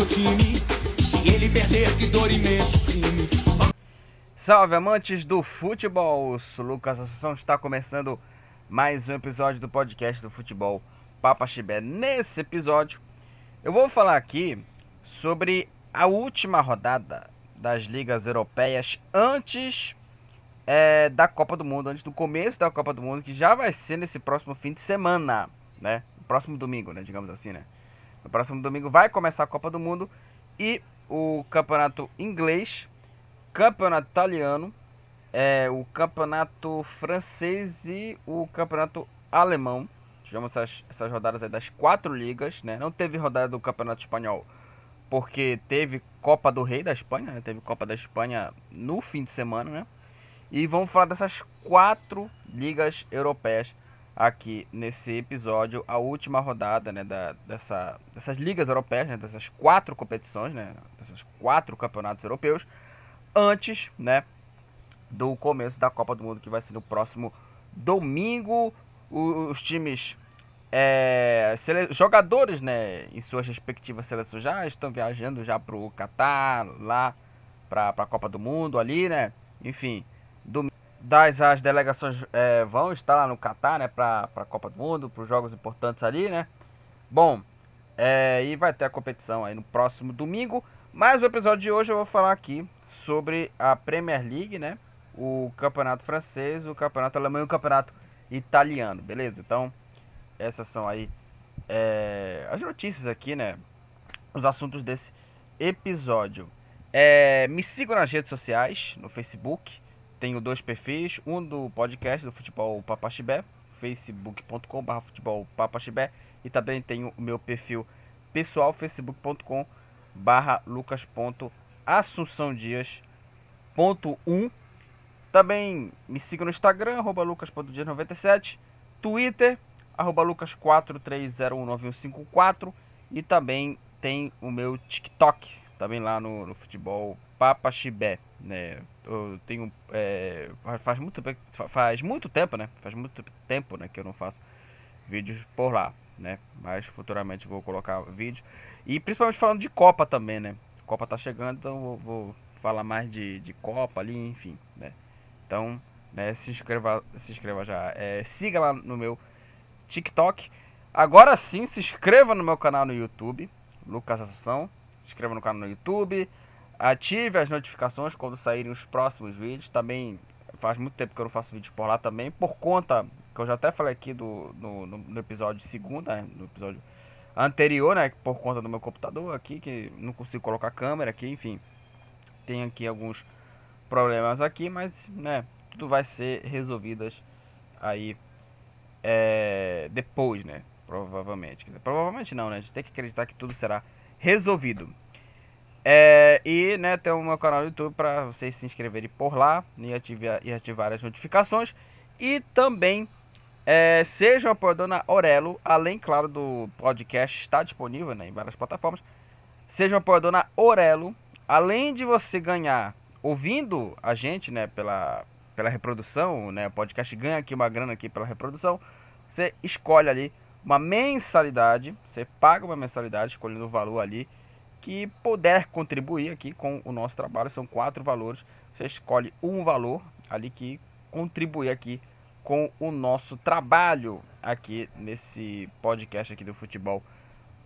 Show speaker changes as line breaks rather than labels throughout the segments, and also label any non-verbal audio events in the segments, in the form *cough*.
meu time. Se ele perder, que dor imenso crime.
Salve amantes do futebol! Sou Lucas Assunção está começando mais um episódio do podcast do futebol Papa Chibé. Nesse episódio, eu vou falar aqui sobre a última rodada das ligas europeias antes é, da Copa do Mundo, antes do começo da Copa do Mundo, que já vai ser nesse próximo fim de semana, né? Próximo domingo, né? Digamos assim, né? No próximo domingo vai começar a Copa do Mundo e o campeonato inglês, campeonato italiano, é, o campeonato francês e o campeonato alemão. Tivemos essas, essas rodadas das quatro ligas, né? Não teve rodada do campeonato espanhol porque teve Copa do Rei da Espanha, né? teve Copa da Espanha no fim de semana, né? E vamos falar dessas quatro ligas europeias aqui nesse episódio, a última rodada, né, da, dessa, dessas ligas europeias, né, dessas quatro competições, né, desses quatro campeonatos europeus, antes, né, do começo da Copa do Mundo que vai ser no próximo domingo. os times é, jogadores, né, em suas respectivas seleções já estão viajando já para o Catar, lá para a Copa do Mundo ali, né? Enfim, do, das as delegações é, vão estar lá no Catar, né, para a Copa do Mundo, para os jogos importantes ali, né? Bom, é, e vai ter a competição aí no próximo domingo. Mas o episódio de hoje eu vou falar aqui sobre a Premier League, né? O campeonato francês, o campeonato alemão e o campeonato italiano, beleza? Então, essas são aí é, as notícias aqui, né? Os assuntos desse episódio. É, me sigam nas redes sociais, no Facebook. Tenho dois perfis, um do podcast do Futebol Papaxibé, facebook.com.br futebol papaxibé, e também tenho o meu perfil pessoal, facebook.com barra lucas.assunçãodias.1 Também me sigam no Instagram, arroba lucas.dias97, Twitter, arroba lucas4309154 e também tem o meu TikTok, também lá no, no futebol Papa Chibé, né? Eu tenho é, faz muito faz muito tempo, né? Faz muito tempo, né, que eu não faço vídeos por lá, né? Mas futuramente vou colocar vídeo e principalmente falando de Copa também, né? Copa tá chegando, então vou, vou falar mais de, de Copa ali, enfim, né? Então, né, se inscreva, se inscreva já, é, siga lá no meu TikTok. Agora sim, se inscreva no meu canal no YouTube, Lucas Assunção. Se inscreva no canal no YouTube. Ative as notificações quando saírem os próximos vídeos. Também faz muito tempo que eu não faço vídeo por lá também. Por conta, que eu já até falei aqui do, no, no, episódio segunda, né, no episódio anterior, né? Por conta do meu computador aqui, que não consigo colocar câmera aqui, enfim. Tem aqui alguns problemas aqui, mas né, tudo vai ser resolvidas aí é, depois, né? Provavelmente. Provavelmente não, né? A gente tem que acreditar que tudo será resolvido. É, e né, tem o meu canal no YouTube para vocês se inscreverem por lá e ativar, e ativar as notificações. E também é, seja apoiador na Orelo, além, claro, do podcast está disponível né, em várias plataformas. Seja apoiador na Orelo, além de você ganhar ouvindo a gente né, pela, pela reprodução, né? O podcast ganha aqui uma grana aqui pela reprodução. Você escolhe ali uma mensalidade, você paga uma mensalidade escolhendo o valor ali que puder contribuir aqui com o nosso trabalho. São quatro valores. Você escolhe um valor ali que contribui aqui com o nosso trabalho aqui nesse podcast aqui do futebol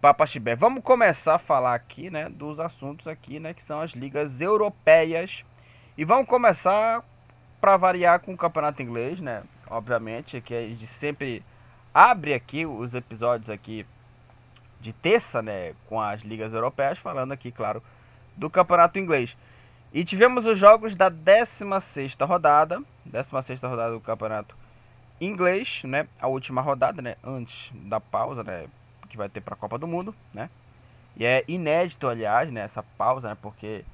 Papaxibé. Vamos começar a falar aqui, né, dos assuntos aqui, né, que são as ligas europeias. E vamos começar para variar com o campeonato inglês, né? Obviamente, que a gente sempre abre aqui os episódios aqui de terça, né, com as ligas europeias, falando aqui, claro, do campeonato inglês. E tivemos os jogos da 16ª rodada, 16ª rodada do campeonato inglês, né? A última rodada, né, antes da pausa, né, que vai ter para a Copa do Mundo, né? E é inédito, aliás, né, essa pausa, né, porque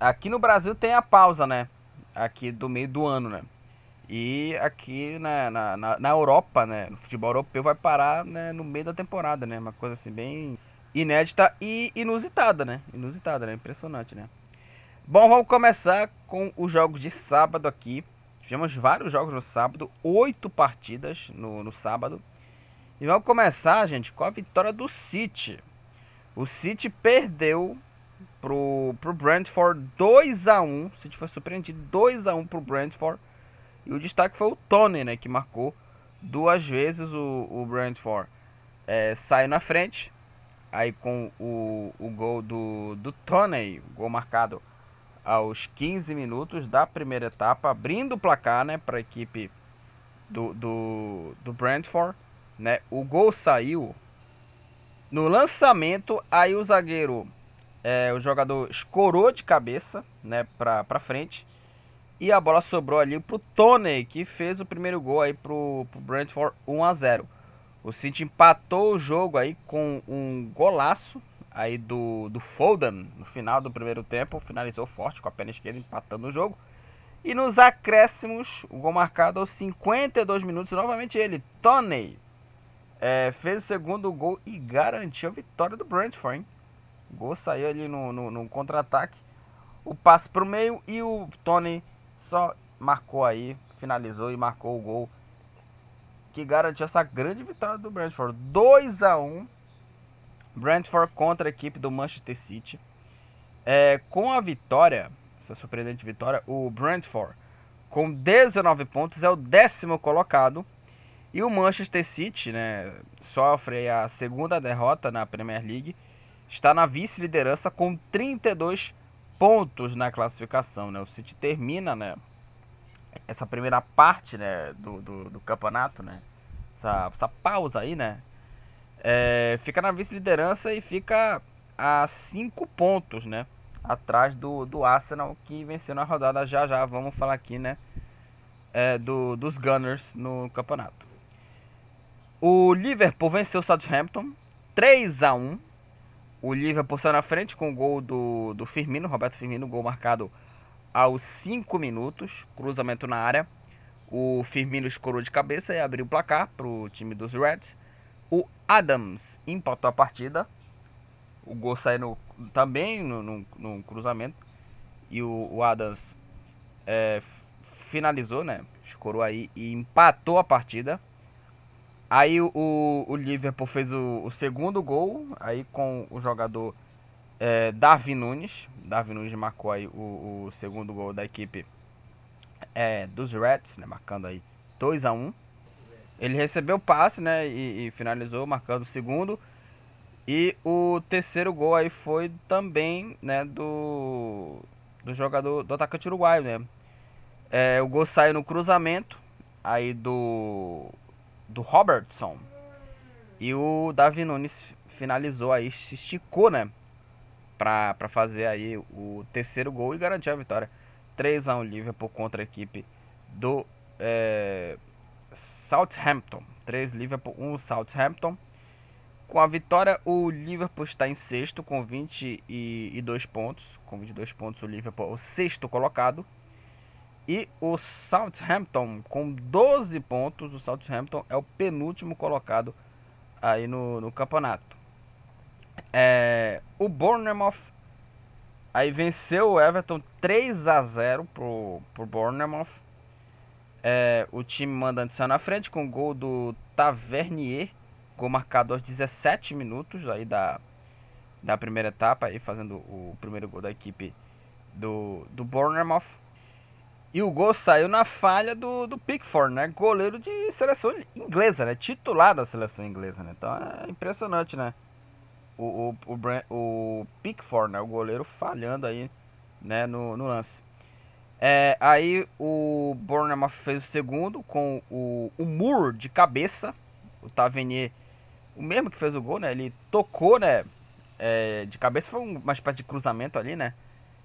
aqui no Brasil tem a pausa, né? aqui do meio do ano, né? E aqui na, na, na, na Europa, né? No futebol europeu vai parar né, no meio da temporada, né? Uma coisa assim bem inédita e inusitada, né? Inusitada, né? Impressionante, né? Bom, vamos começar com os jogos de sábado aqui. Tivemos vários jogos no sábado, oito partidas no, no sábado. E vamos começar, gente, com a vitória do City. O City perdeu pro, pro Brentford 2 a 1 O City foi surpreendido 2 a 1 pro Brentford. E o destaque foi o Tony, né, que marcou duas vezes o, o Brentford. É, saiu na frente, aí com o, o gol do, do Tony, gol marcado aos 15 minutos da primeira etapa, abrindo o placar né, para a equipe do, do, do Brentford. Né? O gol saiu no lançamento, aí o zagueiro, é, o jogador escorou de cabeça né, para frente. E a bola sobrou ali pro Tony, que fez o primeiro gol aí pro, pro Brentford 1 a 0. O City empatou o jogo aí com um golaço aí do, do Foden no final do primeiro tempo. Finalizou forte com a perna esquerda, empatando o jogo. E nos acréscimos, o gol marcado aos 52 minutos, novamente ele, Tony, é, fez o segundo gol e garantiu a vitória do Brentford. Hein? O gol saiu ali no, no, no contra-ataque. O passe para o meio e o Tony só marcou aí, finalizou e marcou o gol que garantiu essa grande vitória do Brentford. 2 a 1 Brentford contra a equipe do Manchester City. É, com a vitória, essa surpreendente vitória, o Brentford com 19 pontos é o décimo colocado. E o Manchester City né, sofre a segunda derrota na Premier League. Está na vice-liderança com 32 pontos na classificação. Né? O City termina né, essa primeira parte né, do, do, do campeonato, né? Essa, essa pausa aí, né? É, fica na vice-liderança e fica a 5 pontos, né? Atrás do, do Arsenal que venceu na rodada já já. Vamos falar aqui, né? É, do, dos Gunners no campeonato. O Liverpool venceu o Southampton 3 a 1 O Liverpool saiu na frente com o gol do, do Firmino, Roberto Firmino, gol marcado aos 5 minutos, cruzamento na área. O Firmino escorou de cabeça e abriu o placar para o time dos Reds. O Adams empatou a partida. O gol saiu também no, no, no, cruzamento. E o, o Adams é, finalizou, né? Escorou aí e empatou a partida. Aí o, o Liverpool fez o, o segundo gol. Aí com o jogador é, Nunes. Darwin Nunes marcou aí o, o segundo gol da equipe é, dos Reds, né, marcando aí 2 a 1 Ele recebeu o passe né, e, e, finalizou, marcando o segundo. E o terceiro gol aí foi também né, do, do jogador do atacante uruguaio. Né? É, o gol saiu no cruzamento aí do, do Robertson. E o Davi Nunes finalizou aí, se esticou, né? para fazer aí o terceiro gol e garantir a vitória. 3 a 1 Liverpool contra a equipe do é, Southampton. 3 Liverpool, 1 Southampton. Com a vitória, o Liverpool está em sexto com 22 pontos. Com 22 pontos, o Liverpool é o sexto colocado. E o Southampton com 12 pontos. O Southampton é o penúltimo colocado aí no, no campeonato. É, o Bournemouth aí venceu o Everton 3 a 0 pro, pro Bournemouth. É, o time mandante saiu na frente com o gol do Tavernier, gol marcado aos 17 minutos aí da, da primeira etapa, aí fazendo o primeiro gol da equipe do, do Bournemouth. E o gol saiu na falha do, do Pickford, né? Goleiro de seleção inglesa, né? Titular da seleção inglesa, né? Então é impressionante, né? o, o, o, o Pickford, né, o goleiro, falhando aí né, no, no lance. É, aí o Bournemouth fez o segundo com o, o Moore de cabeça. O Tavernier, o mesmo que fez o gol, né? Ele tocou, né? É, de cabeça, foi uma espécie de cruzamento ali, né?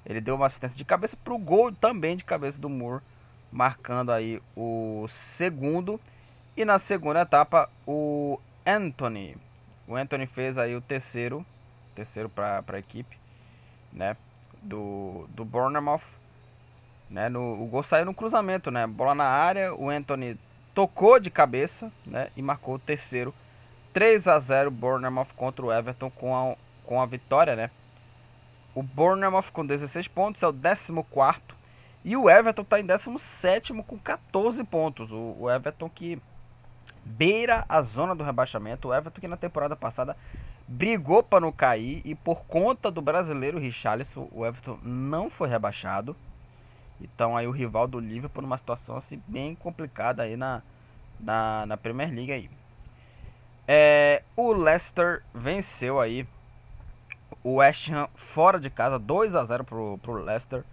Ele deu uma assistência de cabeça pro gol também de cabeça do Moore, marcando aí o segundo. E na segunda etapa, o Anthony o Anthony fez aí o terceiro, terceiro para a equipe, né, do, do Bournemouth, né, no, o gol saiu no cruzamento, né, bola na área, o Anthony tocou de cabeça, né, e marcou o terceiro, 3 a 0 Bournemouth contra o Everton com a, com a vitória, né. O Bournemouth com 16 pontos é o 14 e o Everton está em 17 com 14 pontos. O, o Everton que beira a zona do rebaixamento. O Everton que na temporada passada brigou para não cair e por conta do brasileiro Richarlison, o Everton não foi rebaixado. Então aí o rival do Liverpool numa situação assim bem complicada aí na, na, na Premier League aí. É, o Leicester venceu aí o West Ham fora de casa, 2 a 0 pro, pro Leicester.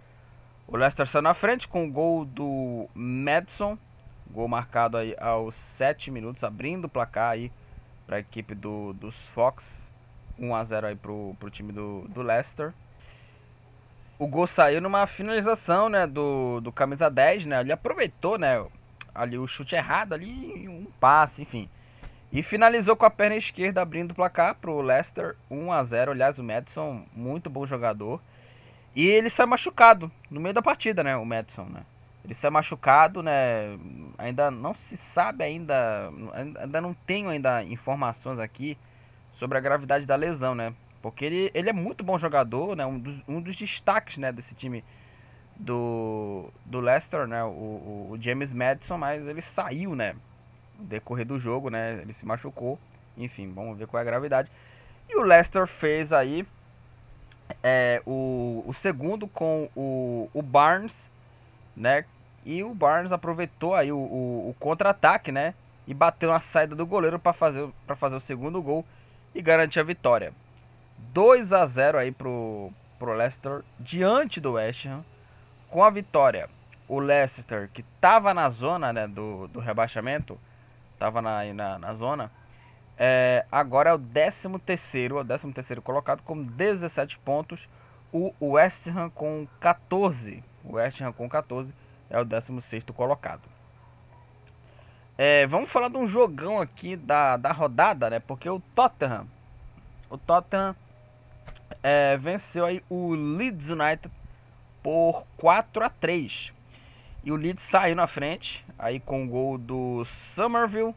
O Leicester saiu na frente com o gol do Madison, gol marcado aí aos 7 minutos, abrindo o placar aí para a equipe do, dos Fox. 1 a 0 aí pro, pro time do, do Leicester. O gol saiu numa finalização, né, do, do camisa 10, né? Ele aproveitou, né, ali o chute errado ali, um passe, enfim. E finalizou com a perna esquerda abrindo o placar pro Leicester 1 a 0. Aliás, o Madison, muito bom jogador. E ele sai machucado no meio da partida, né, o Madison, né? Ele sai machucado, né? Ainda não se sabe ainda, ainda não tenho ainda informações aqui sobre a gravidade da lesão, né? Porque ele, ele é muito bom jogador, né? Um dos, um dos destaques, né, desse time do, do Leicester, né? O, o, o James Madison, mas ele saiu, né? Decorrer do jogo, né? Ele se machucou. Enfim, vamos ver qual é a gravidade. E o Leicester fez aí é, o, o segundo com o, o Barnes, né? E o Barnes aproveitou aí o, o, o contra-ataque, né? E bateu na saída do goleiro para fazer, fazer o segundo gol e garantir a vitória. 2 a 0 aí pro, pro Leicester diante do West Ham. Com a vitória, o Leicester, que estava na zona né, do, do rebaixamento, estava na, na, na, zona, é, agora é o 13 terceiro, o 13 terceiro colocado com 17 pontos. O West Ham com 14. O West Ham com 14 é o 16 colocado. É, vamos falar de um jogão aqui da, da rodada, né? Porque o Tottenham, o Tottenham é, venceu aí o Leeds United por 4 a 3 E o Leeds saiu na frente, aí com o gol do Somerville,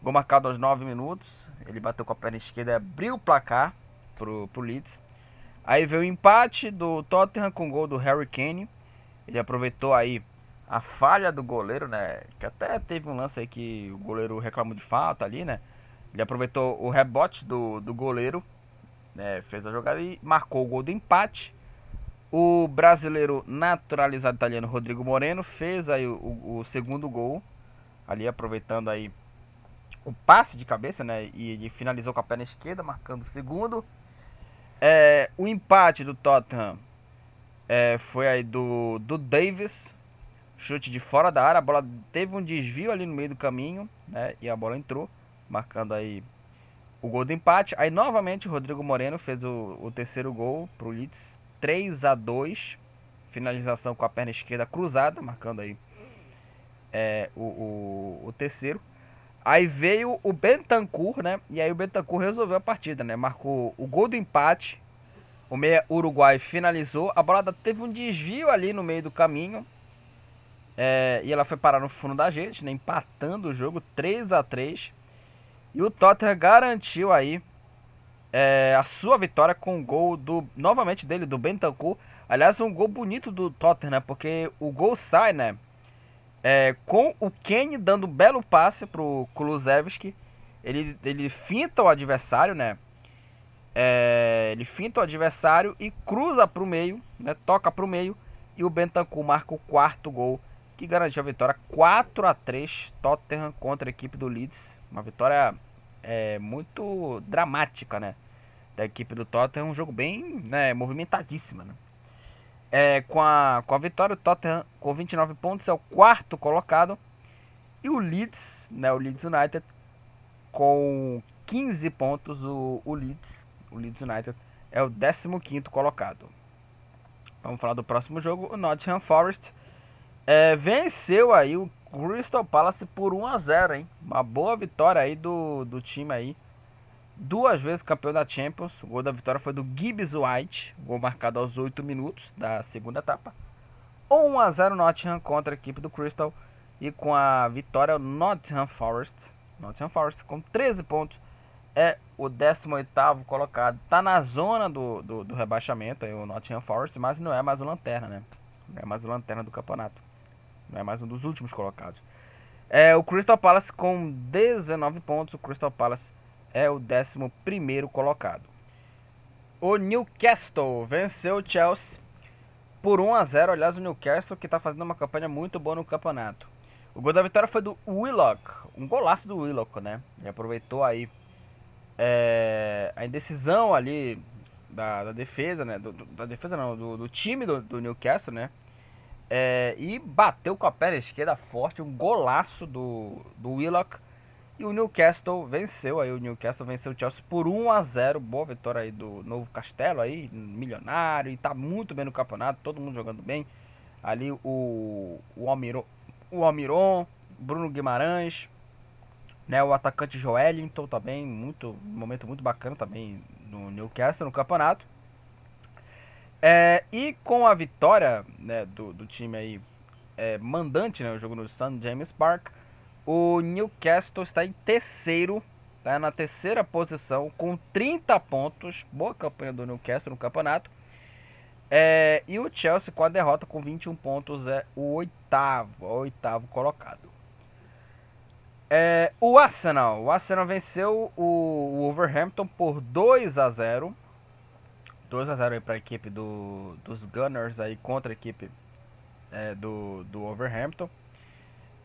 gol marcado aos 9 minutos. Ele bateu com a perna esquerda abriu o placar pro, pro Leeds. Aí veio o empate do Tottenham com o gol do Harry Kane. Ele aproveitou aí a falha do goleiro, né? Que até teve um lance aí que o goleiro reclamou de falta ali, né? Ele aproveitou o rebote do, do goleiro, né? Fez a jogada e marcou o gol do empate. O brasileiro naturalizado italiano Rodrigo Moreno fez aí o, o, segundo gol, ali aproveitando aí o passe de cabeça, né? E ele finalizou com a perna esquerda, marcando o segundo. É, o empate do Tottenham é, foi aí do, do Davis, chute de fora da área, a bola teve um desvio ali no meio do caminho, né? E a bola entrou, marcando aí o gol do empate. Aí novamente o Rodrigo Moreno fez o, o terceiro gol para o Leeds, 3 a 2 finalização com a perna esquerda cruzada, marcando aí é, o, o, o, terceiro. Aí veio o Bentancur, né? E aí o Bentancur resolveu a partida, né? Marcou o gol do empate. O meia Uruguai finalizou. A bola teve um desvio ali no meio do caminho. É, e ela foi parar no fundo da gente, né, empatando o jogo 3 a 3 E o Tottenham garantiu aí é, a sua vitória com o gol do novamente dele, do Bentancur. Aliás, um gol bonito do Tottenham, né, porque o gol sai, né? É, com o Kane dando um belo passe pro Kulusevski. Ele, ele finta o adversário, né? É, ele finta o adversário e cruza para o meio, né? Toca para o meio e o Bentancur marca o quarto gol que garantiu a vitória 4 a 3 Tottenham contra a equipe do Leeds. Uma vitória é, muito dramática, né? Da equipe do Tottenham, um jogo bem né, movimentadíssimo, né? É, com, a, com a vitória, o Tottenham com 29 pontos é o quarto colocado. E o Leeds, né, o Leeds United, com 15 pontos, o, o Leeds, o Leeds United é o 15 colocado. Vamos falar do próximo jogo, o Nottingham Forest é, venceu aí o Crystal Palace por 1 a 0 hein? Uma boa vitória aí do, do time aí. Duas vezes campeão da Champions. O gol da vitória foi do Gibbs White. Gol marcado aos 8 minutos da segunda etapa. 1 a 0 Nottingham contra a equipe do Crystal. E com a vitória, o Nottingham Forest. Nottingham Forest com 13 pontos. É o 18 colocado. Tá na zona do, do, do rebaixamento aí, o Nottingham Forest. Mas não é mais o Lanterna, né? Não é mais o Lanterna do campeonato. É mais um dos últimos colocados. É, o Crystal Palace com 19 pontos. O Crystal Palace é o 11 colocado. O Newcastle venceu o Chelsea por 1 a 0. Aliás, o Newcastle que está fazendo uma campanha muito boa no campeonato. O gol da vitória foi do Willock, um golaço do Willock, né? Ele aproveitou aí é, a indecisão ali da, da defesa, né? Do, do, da defesa não, do, do time do, do, Newcastle, né? É, e bateu com a perna esquerda forte, um golaço do, do Willock. E o Newcastle venceu aí, o Newcastle venceu o Chelsea por 1 a 0 Boa vitória aí do Novo Castelo aí, milionário, e tá muito bem no campeonato, todo mundo jogando bem. Ali o, o Almiron, o Almiron Bruno Guimarães, né, o atacante Joelinton também, muito, um momento muito bacana também no Newcastle no campeonato. É, e com a vitória né, do, do time aí é, mandante, né, o jogo no St. James Park, o Newcastle está em terceiro, tá na terceira posição com 30 pontos. Boa campanha do Newcastle no campeonato. É, e o Chelsea com a derrota com 21 pontos é o oitavo, o oitavo colocado. É, o Arsenal, o Arsenal venceu o, o Wolverhampton por 2 a 0. 2 a 0 para a equipe do, dos Gunners aí contra a equipe é, do, do Wolverhampton.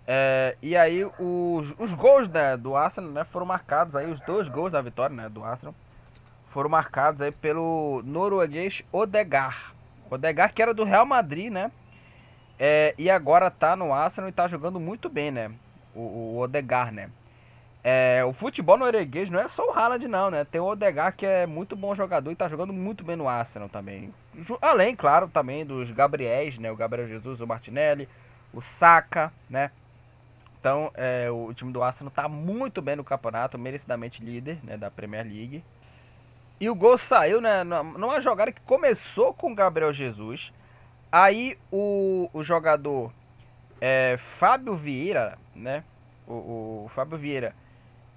É, e aí os, os gols né, do Arsenal né, foram marcados aí, os dois gols da vitória né, do Arsenal foram marcados aí pelo norueguês Odegar. Odegar que era do Real Madrid, né? É, e agora tá no Arsenal e tá jogando muito bem, né? O, o Odegar, né? É, o futebol norueguês não é só o Haaland não, né? Tem o Odegar que é muito bom jogador e tá jogando muito bem no Arsenal também. Além, claro, também dos Gabriéis, né? O Gabriel Jesus, o Martinelli, o Saka, né? Então, é, o time do Arsenal está muito bem no campeonato, merecidamente líder né, da Premier League. E o gol saiu né, numa jogada que começou com o Gabriel Jesus. Aí o, o jogador é, Fábio Vieira, né? O, o Fábio Vieira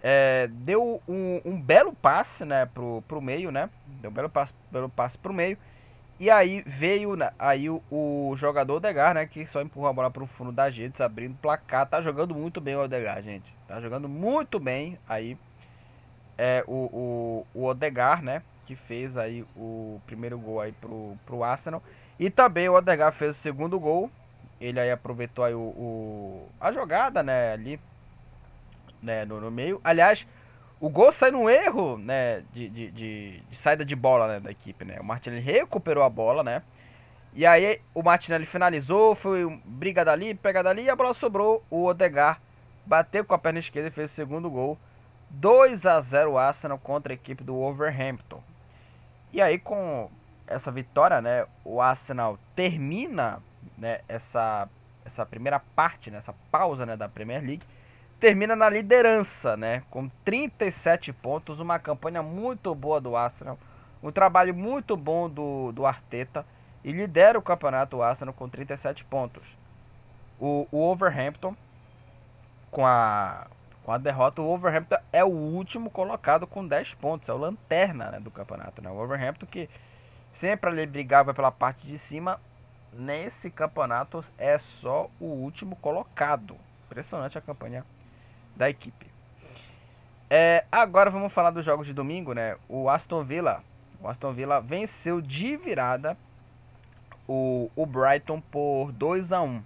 é, deu um, um, belo passe né, pro, pro meio, né? Deu um belo passe, belo passe pro meio. E aí veio né, aí o, o jogador Odegar, né? Que só empurrou a bola pro fundo da gente, abrindo o placar. Tá jogando muito bem o Odegar, gente. Tá jogando muito bem aí. É o, o, o Odegar, né? Que fez aí o primeiro gol aí pro, pro Arsenal. E também o Odegar fez o segundo gol. Ele aí aproveitou aí o, o a jogada, né? Ali né, no, no meio. Aliás, o gol sai num erro, né, de, de, de, de saída de bola né, da equipe, né? O Martinelli recuperou a bola, né? E aí o Martinelli finalizou, foi briga dali, pega dali e a bola sobrou. O Odegar bateu com a perna esquerda e fez o segundo gol. 2 a 0 Arsenal contra a equipe do Wolverhampton. E aí com essa vitória, né, o Arsenal termina, né, essa essa primeira parte, né, essa pausa, né, da Premier League termina na liderança, né? Com 37 pontos, uma campanha muito boa do Arsenal, um trabalho muito bom do, do Arteta e lidera o campeonato o Arsenal com 37 pontos. O, o Overhampton, com a, com a derrota, o Overhampton é o último colocado com 10 pontos, é o lanterna né, do campeonato. Né? O Overhampton que sempre ali brigava pela parte de cima, nesse campeonato é só o último colocado. Impressionante a campanha da equipe. É, agora vamos falar dos jogos de domingo, né? O Aston Villa, o Aston Villa venceu de virada o, o Brighton por 2 a 1.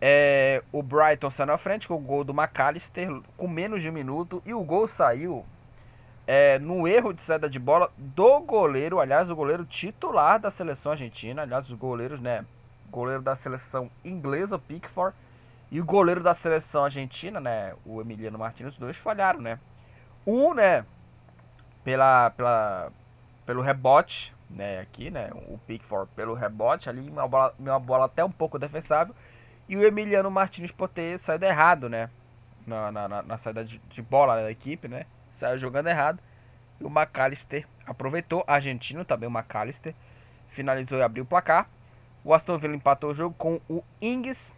É, o Brighton saiu na frente com o gol do McAllister com menos de um minuto e o gol saiu é, no erro de saída de bola do goleiro, aliás, o goleiro titular da seleção argentina, aliás, os goleiros, né? Goleiro da seleção inglesa, Pickford e o goleiro da seleção argentina, né, o Emiliano Martins, os dois falharam, né? Um, né, pela, pela, pelo rebote, né, aqui, né, o Pickford pelo rebote ali, uma bola, uma bola até um pouco defensável, e o Emiliano Martins por ter saído errado, né, na, na, na saída de, de, bola da equipe, né, saiu jogando errado, e o McAllister aproveitou, argentino também, o McAllister, finalizou e abriu o placar, o Aston Villa empatou o jogo com o Ings,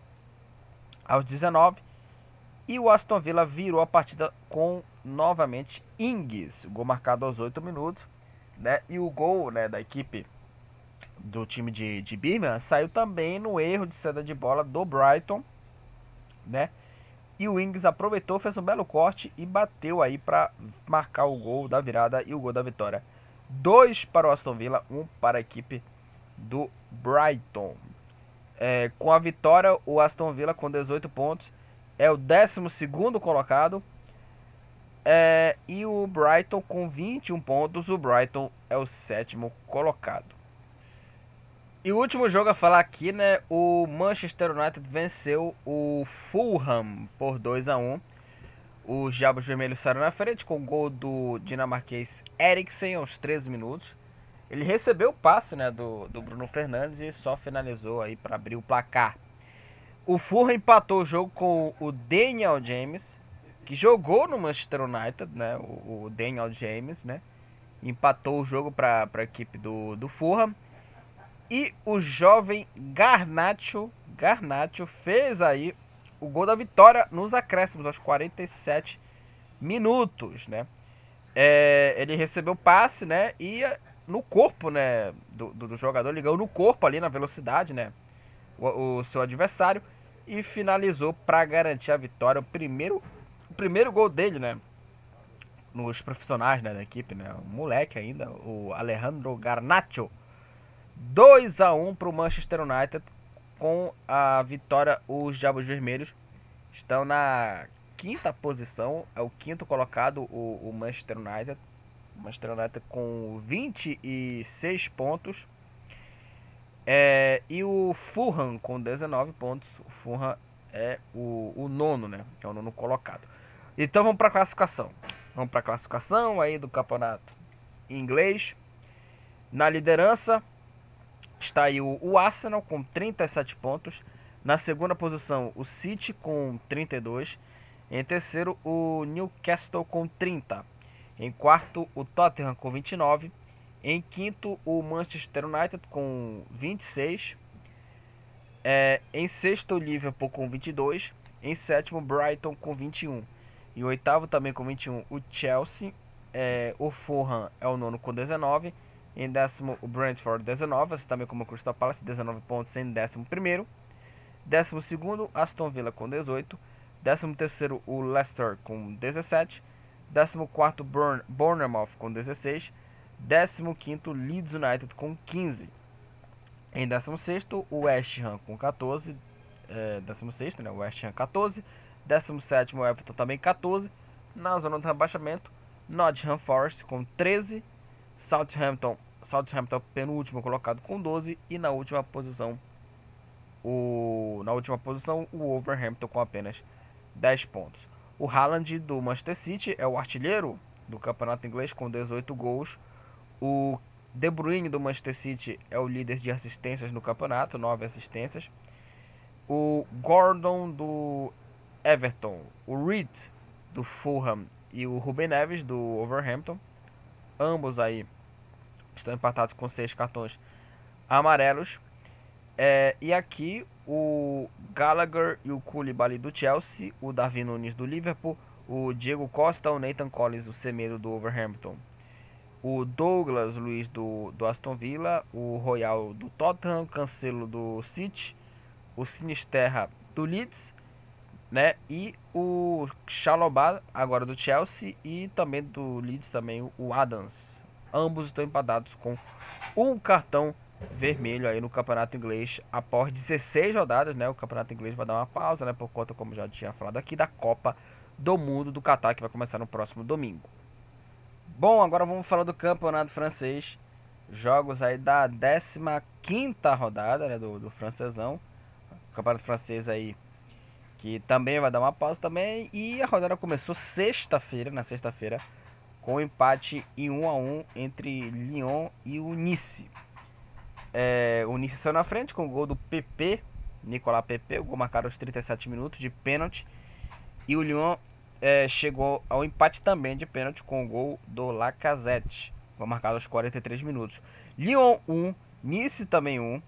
aos 19. E o Aston Villa virou a partida com novamente Ings, o gol marcado aos 8 minutos. Né? E o gol né, da equipe do time de, de Birmingham saiu também no erro de saída de bola do Brighton. Né? E o Ings aproveitou, fez um belo corte e bateu aí para marcar o gol da virada e o gol da vitória. Dois para o Aston Villa, um para a equipe do Brighton. É, com a vitória, o Aston Villa com 18 pontos é o 12 colocado. É, e o Brighton com 21 pontos. O Brighton é o sétimo colocado. E o último jogo a falar aqui, né? O Manchester United venceu o Fulham por 2 a 1 Os Diabos Vermelhos saíram na frente com o gol do dinamarquês Eriksen aos 13 minutos. Ele recebeu o passe né, do, do Bruno Fernandes e só finalizou aí para abrir o placar. O Fulham empatou o jogo com o Daniel James, que jogou no Manchester United, né? O, o Daniel James, né? Empatou o jogo para a equipe do, do Fulham. E o jovem Garnacho, Garnacho fez aí o gol da vitória nos acréscimos aos 47 minutos, né? É, ele recebeu passe, né? E no corpo, né, do, do, do jogador, ligou no corpo ali na velocidade, né, o, o seu adversário e finalizou para garantir a vitória. O primeiro, o primeiro gol dele, né, nos profissionais né, da equipe, né, o moleque ainda, o Alejandro Garnacho. 2 a 1 para o Manchester United com a vitória. Os Diabos Vermelhos estão na quinta posição, é o quinto colocado o, o Manchester United Manchester United com 26 pontos. É, e o Fulham com 19 pontos. O Fulham é o, o nono, né? É o nono colocado. Então vamos para a classificação. Vamos para a classificação aí do campeonato inglês. Na liderança está aí o, o Arsenal com 37 pontos. Na segunda posição, o City com 32. Em terceiro, o Newcastle com 30. Em quarto, o Tottenham com 29. Em quinto, o Manchester United com 26. É, em sexto, o Liverpool com 22. Em sétimo, Brighton com 21. E oitavo também com 21, o Chelsea. É, o Fulham é o nono com 19. Em décimo, o Brentford 19, assim também como o Crystal Palace, 19 pontos em décimo primeiro. Décimo segundo, Aston Villa com 18. Décimo terceiro, o Leicester com 17. 14º Burn, Bournemouth com 16, 15º Leeds United com 15. Em 16º o West Ham com 14, é, 16 né, West Ham 14, 17º o Everton também 14. Na zona do rebaixamento, Nottingham Forest com 13, Southampton, Southampton penúltimo colocado com 12 e na última posição o na última posição o Wolverhampton com apenas 10 pontos. O Haaland do Manchester City é o artilheiro do campeonato inglês com 18 gols. O De Bruyne do Manchester City é o líder de assistências no campeonato, 9 assistências. O Gordon do Everton, o Reed do Fulham e o Ruben Neves do Overhampton, ambos aí estão empatados com seis cartões amarelos. É, e aqui o Gallagher e o Koulibaly do Chelsea, o Davi Nunes do Liverpool, o Diego Costa, o Nathan Collins, o Semedo do Overhampton, o Douglas Luiz do, do Aston Villa, o Royal do Tottenham, Cancelo do City, o Sinisterra do Leeds, né? E o Chalobah agora do Chelsea e também do Leeds também o Adams. Ambos estão empatados com um cartão vermelho aí no campeonato inglês após 16 rodadas, né? O campeonato inglês vai dar uma pausa, né? Por conta, como já tinha falado aqui, da Copa do Mundo do Qatar que vai começar no próximo domingo. Bom, agora vamos falar do campeonato francês. Jogos aí da 15 rodada né, do, do francesão. Campeonato francês aí que também vai dar uma pausa também. E a rodada começou sexta-feira, na sexta-feira, com um empate em 1 a 1 entre Lyon e o Nice. É, o Nice saiu na frente com o gol do PP, Nicolas PP, o gol marcado aos 37 minutos de pênalti. E o Lyon é, chegou ao empate também de pênalti com o gol do Lacazette, gol marcado aos 43 minutos. Lyon 1, Nice também 1.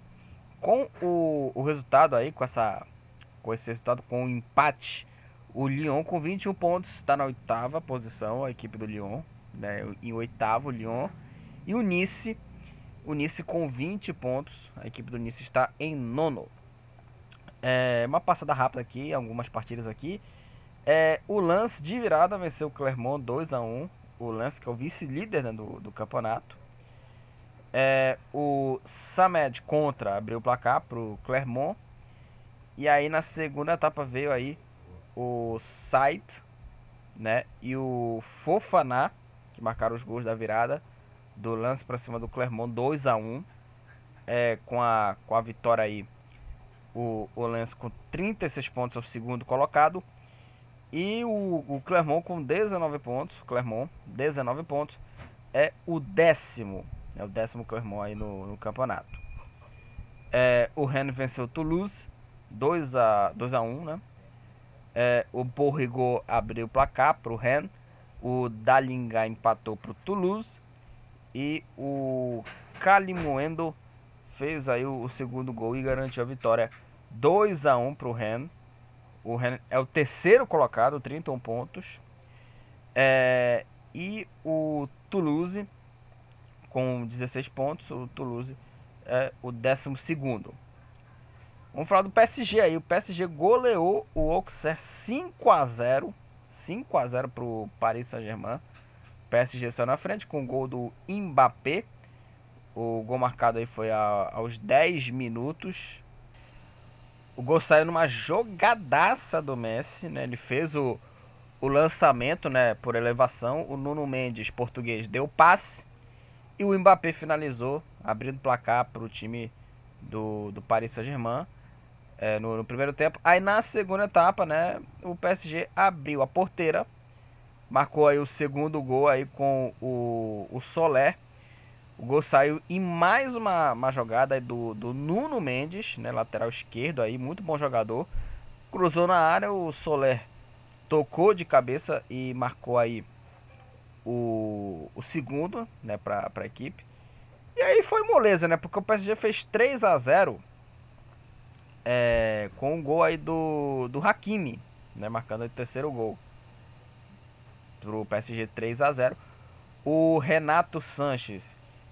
Com o, o resultado aí, com, essa, com esse resultado, com o empate, o Lyon com 21 pontos está na oitava posição, a equipe do Lyon, né, em oitavo, o Lyon. E o Nice o Nice com 20 pontos. A equipe do Nice está em nono. É, uma passada rápida aqui, algumas partidas aqui. É, o Lance de virada venceu o Clermont 2 a 1 O Lance que é o vice-líder né, do, do campeonato. É, o Samed contra abriu o placar para o Clermont. E aí na segunda etapa veio aí o Sait né, e o Fofaná, que marcaram os gols da virada do lance para cima do Clermont 2 a 1 é, com, a, com a vitória aí o, o Lance com 36 pontos ao segundo colocado. E o, o Clermont com 19 pontos Clermont 19 pontos é o décimo é o décimo Clermont aí no, no campeonato. É, o Rennes venceu o Toulouse 2 a 2 a 1 né? É, o Borrigo abriu o placar para o Rennes o Dalinga empatou para o Toulouse e o Calimoendo fez aí o, o, segundo gol e garantiu a vitória 2 a 1 para o Rennes. O Rennes é o terceiro colocado, 31 pontos. É, e o Toulouse com 16 pontos, o Toulouse é o décimo segundo. Vamos falar do PSG aí. O PSG goleou o Auxerre 5 a 0, 5 a 0 para o Paris Saint-Germain. PSG saiu na frente com o gol do Mbappé. O gol marcado aí foi a, aos 10 minutos. O gol saiu numa jogadaça do Messi, né? Ele fez o, o lançamento, né, por elevação. O Nuno Mendes, português, deu passe. E o Mbappé finalizou, abrindo o placar para o time do, do Paris Saint-Germain é, no, no, primeiro tempo. Aí na segunda etapa, né, o PSG abriu a porteira marcou aí o segundo gol aí com o, o Soler. O gol saiu em mais uma, uma jogada do, do Nuno Mendes, né, lateral esquerdo aí, muito bom jogador. Cruzou na área, o Soler tocou de cabeça e marcou aí o, o segundo, né, para a equipe. E aí foi moleza, né, porque o PSG fez 3 a 0 é, com o gol aí do, do Hakimi, né, marcando o terceiro gol pro PSG 3 a 0 O Renato Sanches,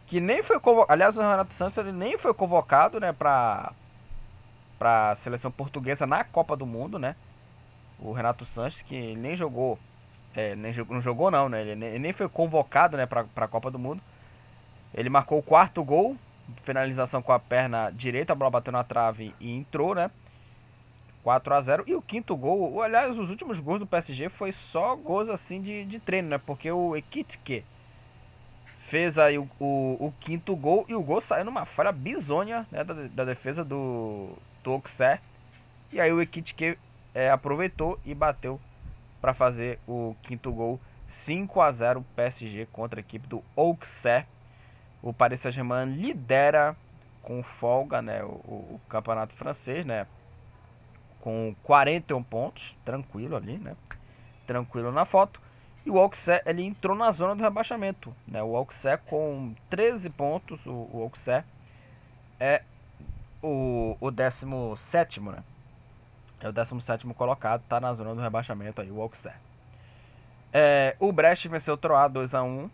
que nem foi convocado. Aliás, o Renato Sanches ele nem foi convocado, né, pra, pra seleção portuguesa na Copa do Mundo, né? O Renato Sanches, que nem jogou. É, nem jogou, não jogou não, né? Ele nem, ele nem foi convocado, né, pra, pra Copa do Mundo. Ele marcou o quarto gol, finalização com a perna direita, a bola bateu na trave e entrou, né? 4 a 0 E o quinto gol, aliás, os últimos gols do PSG foi só gols assim de, de treino, né? Porque o Ekitike fez aí o, o, o, quinto gol e o gol saiu numa falha bizonha né, da, da defesa do, do Auxerre. E aí o Ekitike é, aproveitou e bateu para fazer o quinto gol. 5 a 0 PSG contra a equipe do Auxerre. O Paris Saint-Germain lidera com folga né, o, o campeonato francês, né? Com 41 pontos, tranquilo ali, né? Tranquilo na foto. E o Auxerre, ele entrou na zona do rebaixamento, né? O Auxerre com 13 pontos, o, o Auxerre é o, o 17, né? É o 17 colocado, tá na zona do rebaixamento aí, o Auxerre. É, o Brest venceu o Troá 2x1.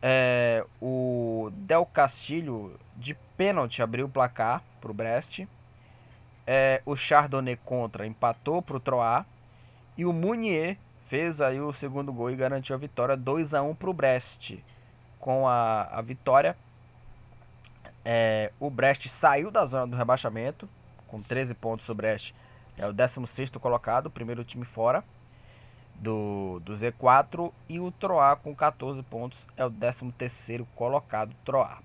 É, o Del Castilho de pênalti abriu o placar pro Brest. É, o Chardonnay contra empatou para o Troyes. E o Munier fez aí o segundo gol e garantiu a vitória 2 a 1 para o Brest. Com a, a vitória, é, o Brest saiu da zona do rebaixamento com 13 pontos. O Brest é o 16 colocado, primeiro time fora do, do Z4. E o Troá com 14 pontos é o 13 colocado. Troá.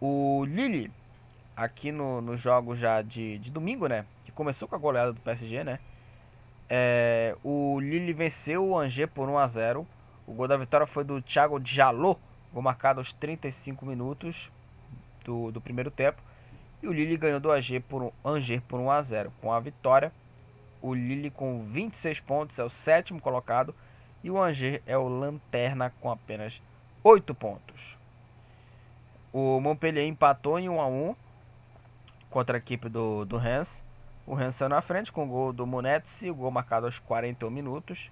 O Lille aqui no, no jogo já de, de domingo, né? Que começou com a goleada do PSG, né? É, o Lille venceu o Angers por 1 a 0 O gol da vitória foi do Thiago Jalot, gol marcado aos 35 minutos do, do primeiro tempo. E o Lille ganhou do Angers por, Angers por 1 a 0 Com a vitória, o Lille com 26 pontos é o sétimo colocado. E o Angers é o lanterna com apenas 8 pontos. O Montpellier empatou em 1 a 1 contra a equipe do, do Rennes. O Rennes saiu na frente com o gol do Munetsi, o gol marcado aos 41 minutos.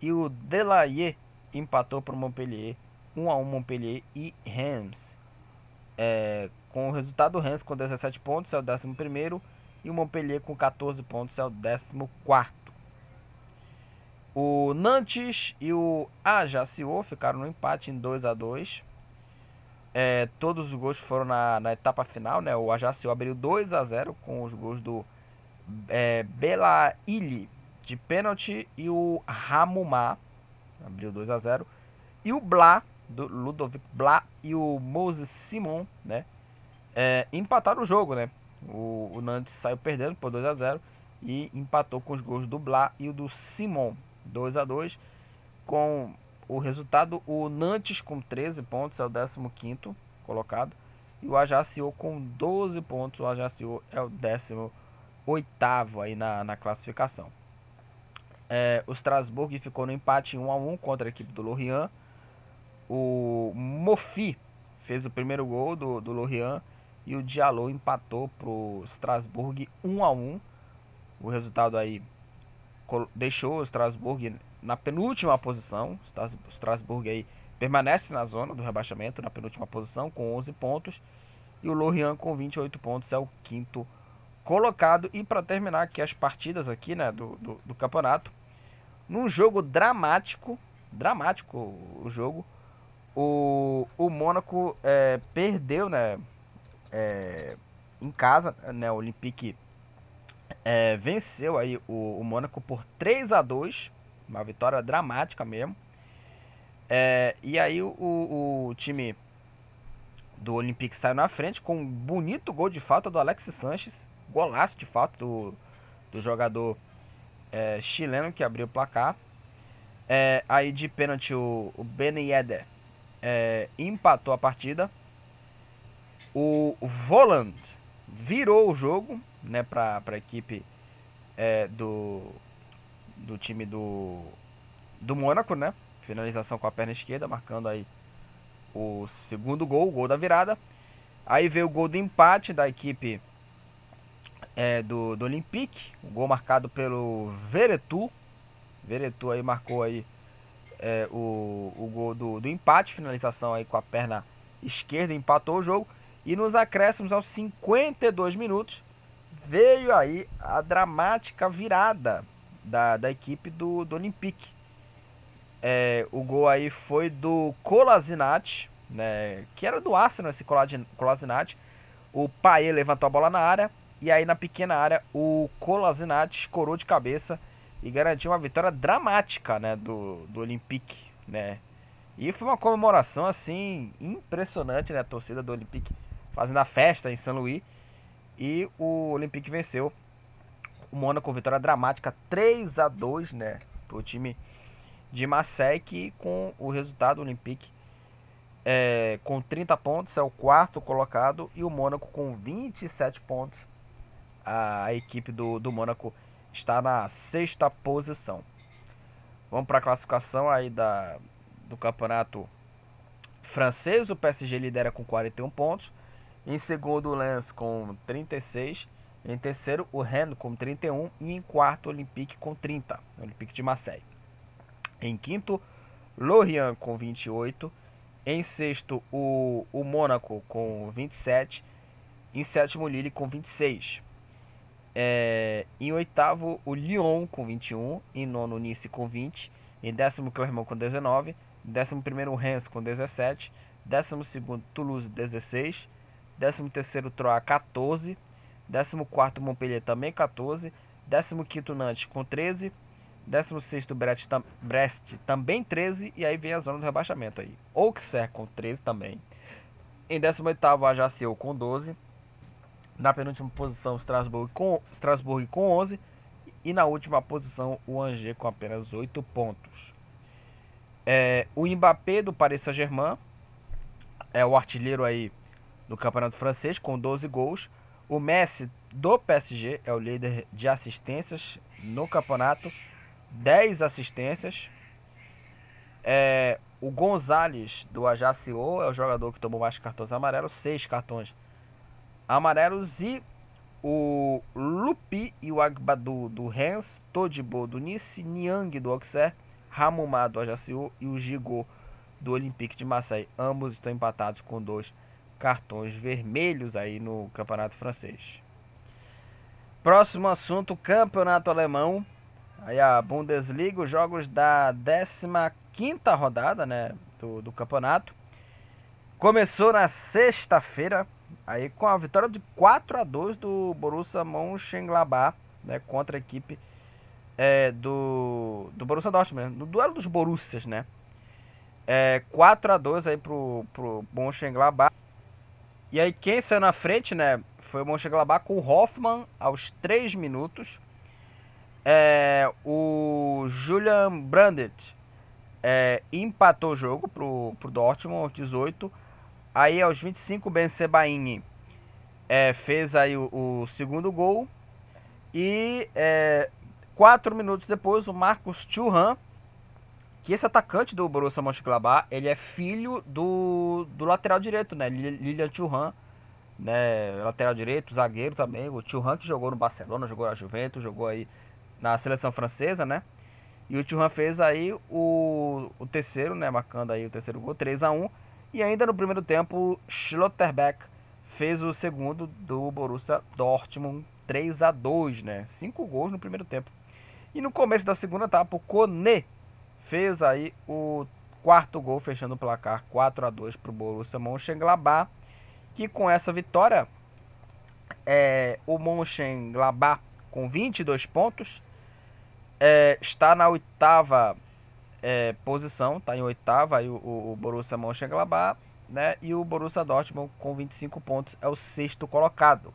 E o Delaye empatou para o Montpellier, 1 a 1 Montpellier e Rennes. É, com o resultado, o Rennes com 17 pontos é o 11 e o Montpellier com 14 pontos é o 14. O Nantes e o Ajaccio ficaram no empate em 2 a 2 é, Todos os gols foram na, na etapa final, né? O Ajaccio abriu 2 a 0 com os gols do é, Belaili de pênalti e o Ramumá abriu 2 a 0 e o Blá do Ludovic Blá e o Moses Simon, né? É, empataram o jogo, né? O, o Nantes saiu perdendo por 2 a 0 e empatou com os gols do Blá e o do Simon, 2 a 2 com o resultado o Nantes com 13 pontos é o 15º colocado e o Ajaccio com 12 pontos, o Ajaccio é o 18º aí na, na classificação. É, o Strasbourg ficou no empate 1 a 1 contra a equipe do Lorient. O Mofi fez o primeiro gol do, do Lorient e o Diallo empatou para o Strasbourg 1 a 1 O resultado aí deixou o Strasbourg na penúltima posição. O Strasbourg aí permanece na zona do rebaixamento, na penúltima posição, com 11 pontos. E o Lorient com 28 pontos é o quinto colocado. E para terminar aqui as partidas aqui, né, do, do, do campeonato, num jogo dramático, dramático o jogo, o, o Mônaco é, perdeu, né, é, em casa, né, o Olympique é, venceu aí o, o Mônaco por 3 a 2 uma vitória dramática mesmo. É, e aí o, o, time do Olympique saiu na frente com um bonito gol de falta do Alex Sanches, golaço de falta do, do jogador é, chileno que abriu o placar. É, aí de pênalti o, o Ben Yedder é, empatou a partida. O Voland virou o jogo né, para a equipe é, do, do time do, do Mônaco, né? Finalização com a perna esquerda, marcando aí o segundo gol, o gol da virada. Aí veio o gol do empate da equipe é, do, do Olympique, o gol marcado pelo Veretu. Veretu aí marcou aí é, o, o gol do, do empate, finalização aí com a perna esquerda, empatou o jogo. E nos acréscimos aos 52 minutos, veio aí a dramática virada da, da equipe do, do Olympique. É, o gol aí foi do Colasinati, né, que era do Arsenal esse Colasinati. O Paê levantou a bola na área e aí na pequena área o Colasinati escorou de cabeça e garantiu uma vitória dramática, né, do, do Olympique, né? E foi uma comemoração assim impressionante, né, a torcida do Olympique fazendo a festa em São Luís e o Olympique venceu o Mônaco vitória dramática 3 a 2, né, pro time de Marseille que com o resultado Olympique é, com 30 pontos é o quarto colocado e o Mônaco com 27 pontos. A, a equipe do, do Mônaco está na sexta posição. Vamos para a classificação aí da, do campeonato francês. O PSG lidera com 41 pontos. Em segundo, o Lens com 36. Em terceiro, o Rennes com 31. E em quarto, o Olympique com 30. Olympique de Marseille. Em quinto, Lorient com 28. Em sexto, o, o Mônaco com 27. Em sétimo, Lille com 26. É, em oitavo, o Lyon com 21. Em nono, Nice com 20. Em décimo, Clermont com 19. Em décimo primeiro, o Rennes com 17. Décimo segundo, Toulouse 16. Décimo terceiro, Troyes 14. 14 Montpellier também 14. 15 Nantes com 13. 16 Brest, tam, Brest também 13. E aí vem a zona do rebaixamento aí. Auxerre com 13 também. Em 18 Ajaccio com 12. Na penúltima posição Strasbourg com, Strasbourg com 11. E na última posição o Angers com apenas 8 pontos. É, o Mbappé do Paris Saint-Germain é o artilheiro aí do campeonato francês com 12 gols. O Messi do PSG é o líder de assistências no campeonato, 10 assistências. É, o Gonzalez do Ajaccio é o jogador que tomou mais cartões amarelos, 6 cartões amarelos. E o Lupi e o Agbadu do Rennes, Todibo do Nice, Niang do Auxerre, Ramumá do Ajaccio e o Gigot do Olympique de Marseille. Ambos estão empatados com dois cartões vermelhos aí no campeonato francês. Próximo assunto, campeonato alemão. aí a Bundesliga, os jogos da 15 rodada, né, do, do campeonato. Começou na sexta-feira, aí com a vitória de 4 a 2 do Borussia Mönchengladbach, né, contra a equipe é, do, do Borussia Dortmund, no duelo dos Borussias, né? É, 4 a 2 aí pro, pro Mönchengladbach. E aí quem saiu na frente, né, foi o Mönchengladbach com o Hoffmann aos 3 minutos. É, o Julian Brandt é, empatou o jogo pro, pro Dortmund aos 18. Aí aos 25 Ben Sebaini é, fez aí o, o, segundo gol. E é, quatro minutos depois o Marcos Thuram, que esse atacante do Borussia Mönchengladbach, ele é filho do, do lateral direito, né? Lilian Thuram, né? Lateral direito, zagueiro também. O Thuram que jogou no Barcelona, jogou na Juventus, jogou aí na seleção francesa, né? E o Thuram fez aí o, o terceiro, né? Marcando aí o terceiro gol, 3 a 1 E ainda no primeiro tempo, Schlotterbeck fez o segundo do Borussia Dortmund, 3 a 2 né? Cinco gols no primeiro tempo. E no começo da segunda etapa, o Kone fez aí o quarto gol, fechando o placar 4 a 2 para o Borussia Mönchengladbach. Que com essa vitória, é, o Mönchengladbach com 22 pontos é, está na oitava é, posição, está em oitava aí o, o Borussia Mönchengladbach, né? E o Borussia Dortmund com 25 pontos é o sexto colocado.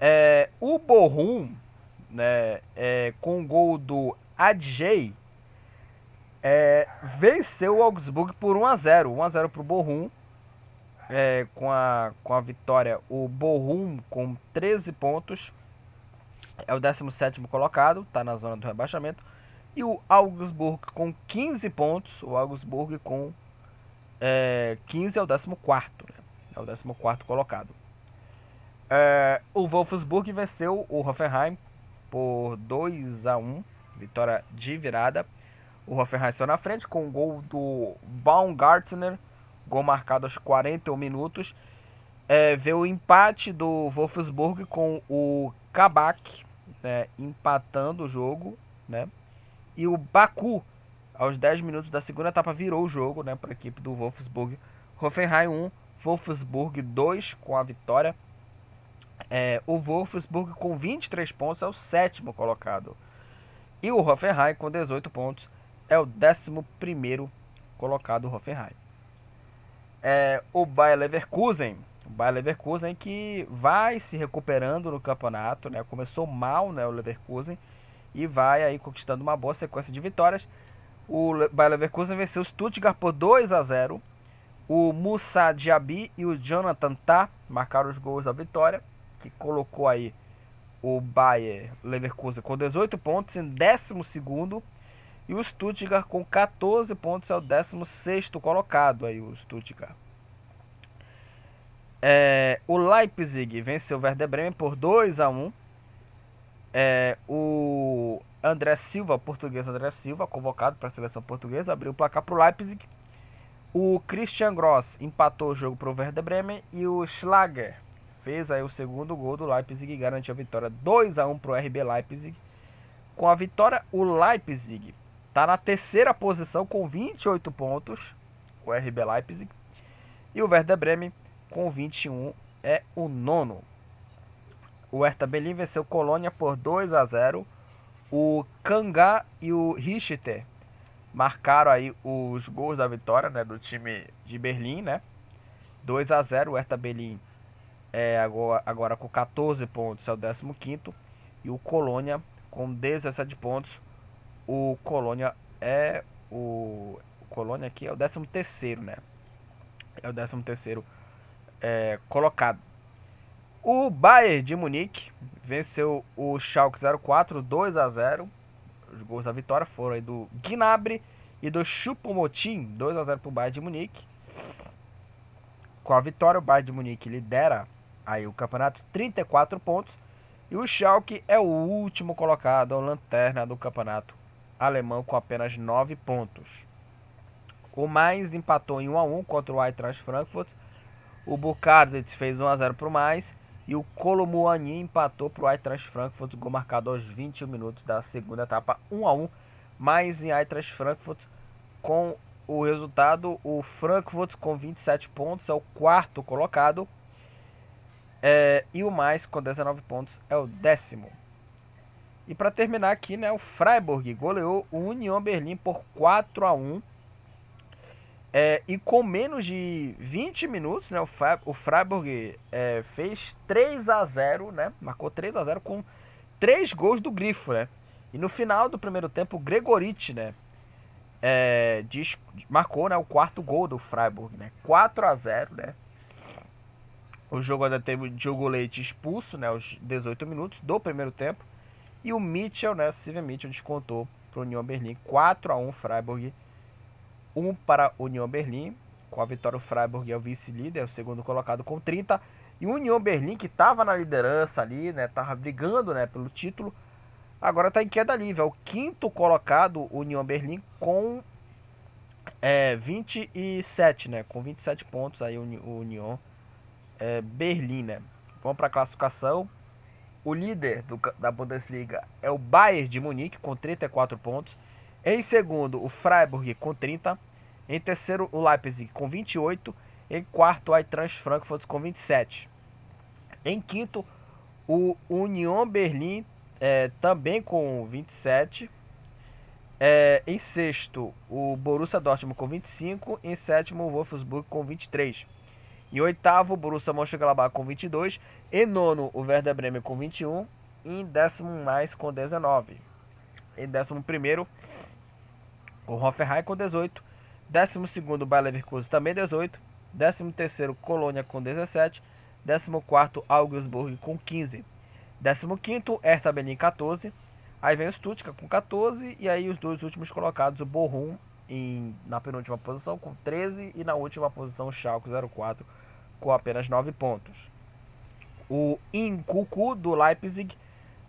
É, o Bochum, né, é, com o gol do Adjei, é, venceu o Augsburg por 1 a 0, 1 a 0 para o Bochum. É, com, a, com a vitória, o Bochum com 13 pontos é o 17 colocado, está na zona do rebaixamento. E o Augsburg com 15 pontos. O Augsburg com é, 15 é o 14, né? É o 14 colocado. É, o Wolfsburg venceu o Hoffenheim por 2 a 1 vitória de virada. O Hoffenheim saiu na frente com o gol do Baumgartner, gol marcado aos 41 minutos. É, veio o empate do Wolfsburg com o Kabak, né, empatando o jogo, né? E o Baku, aos 10 minutos da segunda etapa, virou o jogo, né, para a equipe do Wolfsburg. Hoffenheim 1, Wolfsburg 2 com a vitória. É, o Wolfsburg com 23 pontos é o sétimo colocado. E o Hoffenheim com 18 pontos é o décimo primeiro colocado o Hoffenheim. É, o Bayer Leverkusen o Bayer Leverkusen que vai se recuperando no campeonato, né? Começou mal, né, o Leverkusen e vai aí conquistando uma boa sequência de vitórias. O Bayer Leverkusen venceu o Stuttgart por 2 a 0. O Moussa Diaby e o Jonathan Tah marcaram os gols da vitória, que colocou aí o Bayer Leverkusen com 18 pontos em 12 e o Stuttgart com 14 pontos é o 16 colocado aí o Stuttgart. É, o Leipzig venceu o Werder Bremen por 2 a 1 é, O André Silva, português André Silva, convocado para a seleção portuguesa, abriu o placar para o Leipzig. O Christian Gross empatou o jogo para o Werder Bremen e o Schlager fez aí o segundo gol do Leipzig e garantiu a vitória 2 a 1 para o RB Leipzig. Com a vitória, o Leipzig está na terceira posição com 28 pontos, o RB Leipzig. E o Werder Bremen com 21 é o nono. O Hertha Berlim venceu Colônia por 2 a 0. O Kanga e o Richter marcaram aí os gols da vitória né, do time de Berlim, né? 2 a 0 o Hertha Berlim é agora, agora com 14 pontos, é o 15 e o Colônia com 17 pontos. O Colônia é o, o Colônia aqui é o 13 terceiro, né? É o 13 terceiro é, colocado. O Bayern de Munique venceu o Schalke 04 2 a 0. Os gols da vitória foram aí do Gnabry e do Choupo-Moting 2 a 0 para o Bayern de Munique. Com a vitória, o Bayern de Munique lidera aí o campeonato 34 pontos e o Schalke é o último colocado, a lanterna do campeonato alemão com apenas 9 pontos. O mais empatou em 1 a 1 contra o Eintracht Frankfurt o Bucardet fez 1 a 0 para o mais. E o Colomuani empatou para o Eintracht Frankfurt, gol marcado aos 21 minutos da segunda etapa, 1 a 1 mais em Eintracht Frankfurt com o resultado, o Frankfurt com 27 pontos é o quarto colocado. É, e o mais com 19 pontos é o décimo. E para terminar aqui, né, o Freiburg goleou o Union Berlim por 4 a 1 é, e com menos de 20 minutos, né, o, Freiburg é, fez 3 a 0 né, marcou 3 a 0 com 3 gols do Grifo. Né, e no final do primeiro tempo, o Gregorit né, é, diz, marcou né, o quarto gol do Freiburg. Né, 4 a 0 né. O jogo ainda teve Diogo Leite expulso né, aos 18 minutos do primeiro tempo. E o Mitchell, né, Steven Mitchell, descontou para o Union Berlim 4 a 1 Freiburg 1 para União Berlim. Com a vitória, o Freiburg é o vice-líder, o segundo colocado com 30. E o União Berlim, que estava na liderança ali, né? Tava brigando né, pelo título. Agora está em queda livre. É o quinto colocado, o União Berlim, com é, 27, né? Com 27 pontos aí o União é, Berlim, né? Vamos para a classificação. O líder do, da Bundesliga é o Bayern de Munique com 34 pontos. Em segundo, o Freiburg com 30. Em terceiro, o Leipzig com 28. Em quarto, o Eintracht Frankfurt com 27. Em quinto, o Union Berlim é, também com 27. É, em sexto, o Borussia Dortmund com 25. Em sétimo, o Wolfsburg com 23. Em oitavo, o Borussia Mönchengladbach com 22. Em nono, o Werder Bremen com 21. E em décimo mais com 19. Em décimo primeiro, o Hoffenheim com 18, 12 o Bayer Leverkusen também 18, 13 Colônia com 17, 14 Augsburg com 15, 15 Hertha Berlin 14, aí vem o Stuttgart com 14 e aí os dois últimos colocados, o Bochum em, na penúltima posição com 13 e na última posição o Schalke 04 com apenas 9 pontos. O Incucu do Leipzig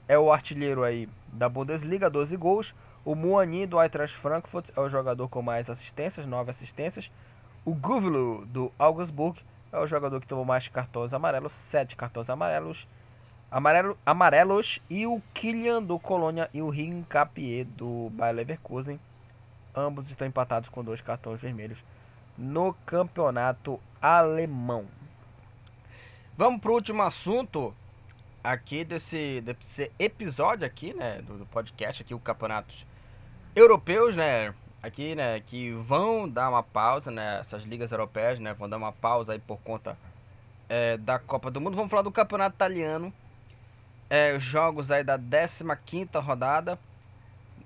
é o artilheiro aí da Bundesliga, 12 gols. O Muani do Eintracht Frankfurt é o jogador com mais assistências, 9 assistências. O Guvlu do Augsburg é o jogador que tomou mais cartões amarelos, 7 cartões amarelos. Amarelo, amarelos e o Kylian do Colônia e o Rincapié do Bayer Leverkusen. Ambos estão empatados com dois cartões vermelhos no campeonato alemão. Vamos para o último assunto aqui desse, desse episódio aqui, né, do, do podcast aqui, o Campeonatos europeus, né, aqui, né, que vão dar uma pausa, né, essas ligas europeias, né, vão dar uma pausa aí por conta é, da Copa do Mundo. Vamos falar do Campeonato Italiano, é, jogos aí da 15ª rodada.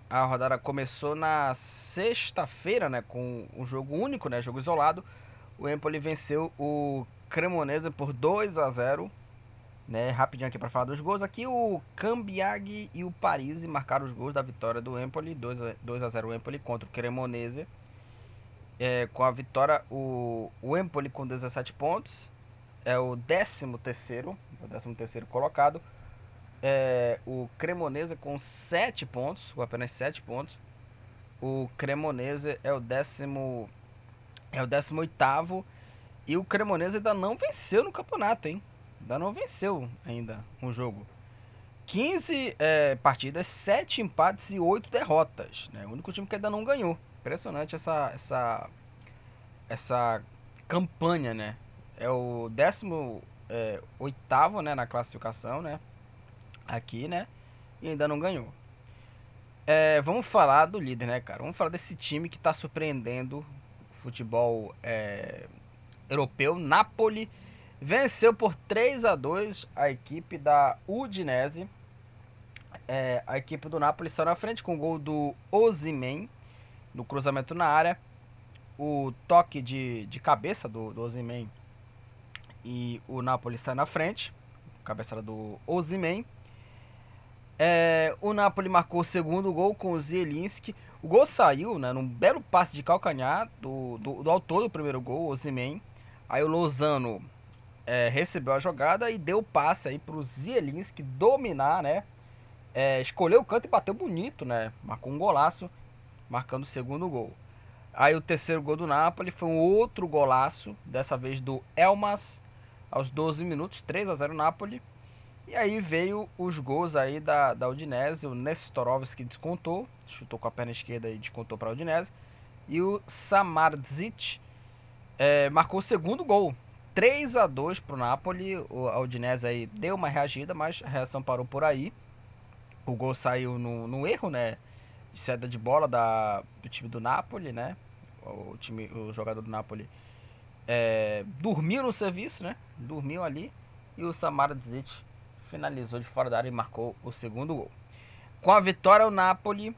A rodada começou na sexta-feira, né, com um jogo único, né, jogo isolado. O Empoli venceu o Cremonese por 2 a 0 né, rapidinho aqui para falar dos gols. Aqui o Cambiag e o Paris marcaram os gols da vitória do Empoli. 2 a, 2 a 0 o Empoli contra o Cremonese. É, com a vitória, o, o Empoli com 17 pontos. É o 13 terceiro, o 13 terceiro colocado. É, o Cremonese com 7 pontos, com apenas 7 pontos. O Cremonese é o décimo é o 18 oitavo e o Cremonese ainda não venceu no campeonato, hein? Ainda não venceu ainda um jogo. 15 é, partidas, 7 empates e 8 derrotas. Né? O único time que ainda não ganhou. Impressionante essa, essa, essa campanha, né? É o 18 é, oitavo, né, na classificação, né? Aqui, né? E ainda não ganhou. É, vamos falar do líder, né, cara? Vamos falar desse time que está surpreendendo o futebol é, europeu. Napoli venceu por 3 a 2 a equipe da Udinese. É, a equipe do Napoli saiu na frente com o gol do Ozimen no cruzamento na área. O toque de, de cabeça do, do e o Napoli sai na frente. Cabeçada do Ozimen. É, o Napoli marcou o segundo gol com o Zielinski. O gol saiu né, num belo passe de calcanhar do, do, do autor do primeiro gol, Ozimen. Aí o Lozano é, recebeu a jogada e deu passe aí pro Zielinski dominar, né? É, escolheu o canto e bateu bonito, né? Marcou um golaço, marcando o segundo gol. Aí o terceiro gol do Napoli foi um outro golaço, dessa vez do Elmas aos 12 minutos, 3 a 0 Napoli. E aí veio os gols aí da, da Udinese, o Nestorovski descontou, chutou com a perna esquerda e descontou para a Udinese. E o Samardzic é, marcou o segundo gol, 3 a 2 para o Napoli. A Udinese aí deu uma reagida, mas a reação parou por aí. O gol saiu no, no erro, né? De saída de bola da, do time do Napoli, né? O, time, o jogador do Napoli é, dormiu no serviço, né? Dormiu ali. E o Samardzic finalizou de fora da área e marcou o segundo gol. Com a vitória, o Napoli,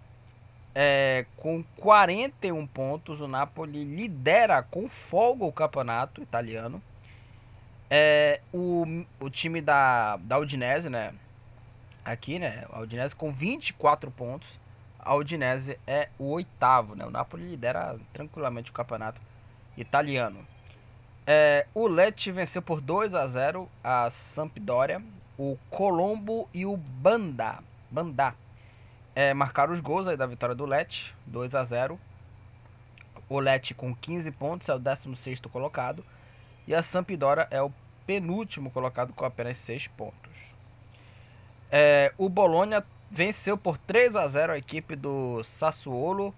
é, com 41 pontos, o Napoli lidera com folga o campeonato italiano. É, o, o time da, da Udinese, né? Aqui, né? A Udinese com 24 pontos. A Udinese é o oitavo, né? O Napoli lidera tranquilamente o campeonato italiano. É, o Lecce venceu por 2 a 0 a Sampdoria. O Colombo e o Banda, Banda é, marcaram os gols aí da vitória do Lecce, 2 a 0 O Lecce com 15 pontos é o 16 colocado. E a Sampdoria é o penúltimo colocado com apenas 6 pontos. É, o Bologna venceu por 3 a 0 a equipe do Sassuolo.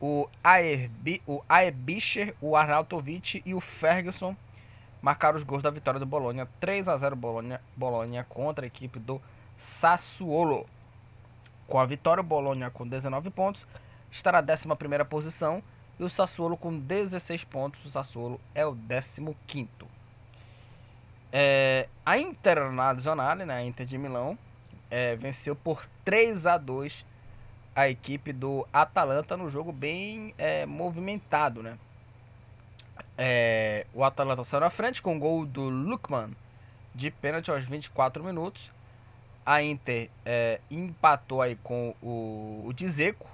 O Aerbi, o Aebischer, o Arnautovic e o Ferguson marcaram os gols da vitória do Bologna. 3 a 0 Bologna, Bologna contra a equipe do Sassuolo. Com a vitória, o Bologna com 19 pontos está na 11 posição e o Sassuolo com 16 pontos. O Sassuolo é o 15. É, a Internazionale, né, a Inter de Milão, é, venceu por 3 a 2 a equipe do Atalanta no jogo bem é, movimentado. Né? É, o Atalanta saiu na frente com o gol do Lukman de pênalti aos 24 minutos. A Inter é, empatou aí com o, o Dzeko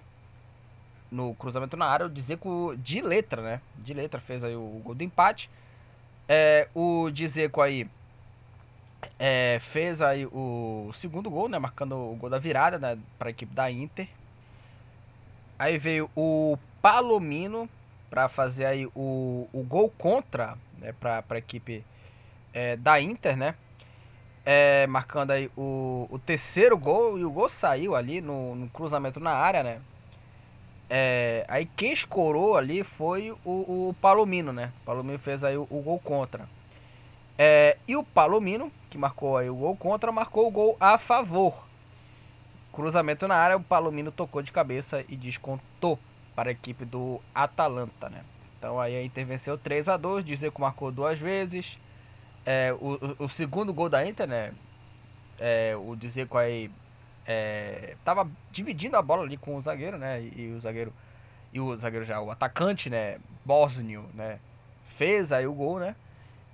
no cruzamento na área, o Dzeko de letra, né? De letra fez aí o gol do empate. É, o Dzeko aí é, fez aí o segundo gol, né? Marcando o gol da virada né, para a equipe da Inter. Aí veio o Palomino para fazer aí o, o gol contra né, para a equipe é, da Inter, né? É, marcando aí o, o terceiro gol e o gol saiu ali no, no cruzamento na área, né? É, aí quem escorou ali foi o, o Palomino, né? O Palomino fez aí o, o gol contra. É, e o Palomino, que marcou aí o gol contra, marcou o gol a favor. Cruzamento na área, o Palomino tocou de cabeça e descontou para a equipe do Atalanta, né? Então aí a Inter venceu 3 a 2 Dizer que marcou duas vezes. É, o, o, segundo gol da Inter, né? É, o Dzeko aí é, tava dividindo a bola ali com o zagueiro, né? E, e, o zagueiro e o zagueiro já o atacante, né? Bosnio, né? Fez aí o gol, né?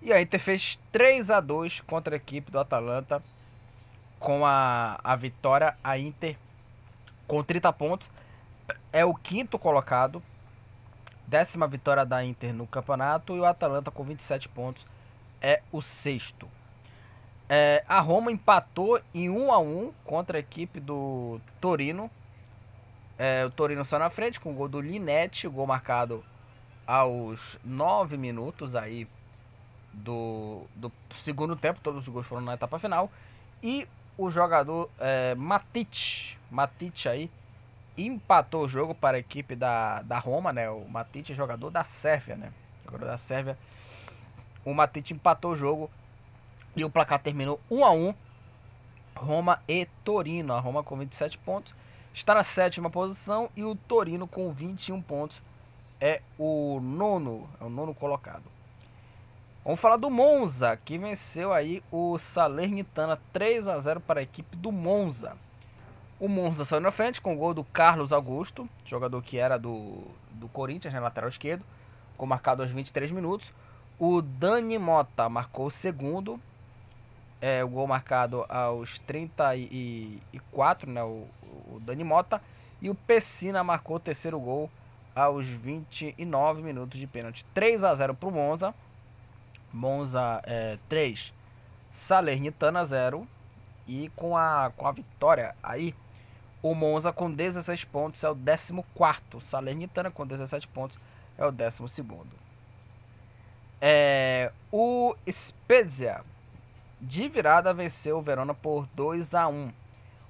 E a Inter fez 3 a 2 contra a equipe do Atalanta. Com a, a vitória, a Inter com 30 pontos é o quinto colocado. Décima vitória da Inter no campeonato. E o Atalanta com 27 pontos é o sexto. É, a Roma empatou em 1 a 1 contra a equipe do Torino. É, o Torino saiu na frente com o gol do Linetti, gol marcado aos 9 minutos aí do, do segundo tempo. Todos os gols foram na etapa final. E o jogador é, Matic, Matic aí, empatou o jogo para a equipe da, da Roma, né? O Matic é jogador da Sérvia, né? Jogador da Sérvia. O Matic empatou o jogo e o placar terminou 1 a 1 Roma e Torino. A Roma com 27 pontos está na sétima posição e o Torino com 21 pontos é o nono, é o nono colocado. Vamos falar do Monza, que venceu aí o Salernitana 3 a 0 para a equipe do Monza. O Monza saiu na frente com o gol do Carlos Augusto, jogador que era do, do Corinthians, né, lateral esquerdo, com marcado aos 23 minutos. O Dani Mota marcou o segundo é, o gol marcado aos 34, né, o, o Dani Mota. E o Pessina marcou o terceiro gol aos 29 minutos de pênalti. 3 a 0 para o Monza. Monza é, 3, Salernitana 0. E com a, com a vitória aí, o Monza com 16 pontos é o 14. Salernitana com 17 pontos é o 12. É, o Spezia de virada venceu o Verona por 2 a 1.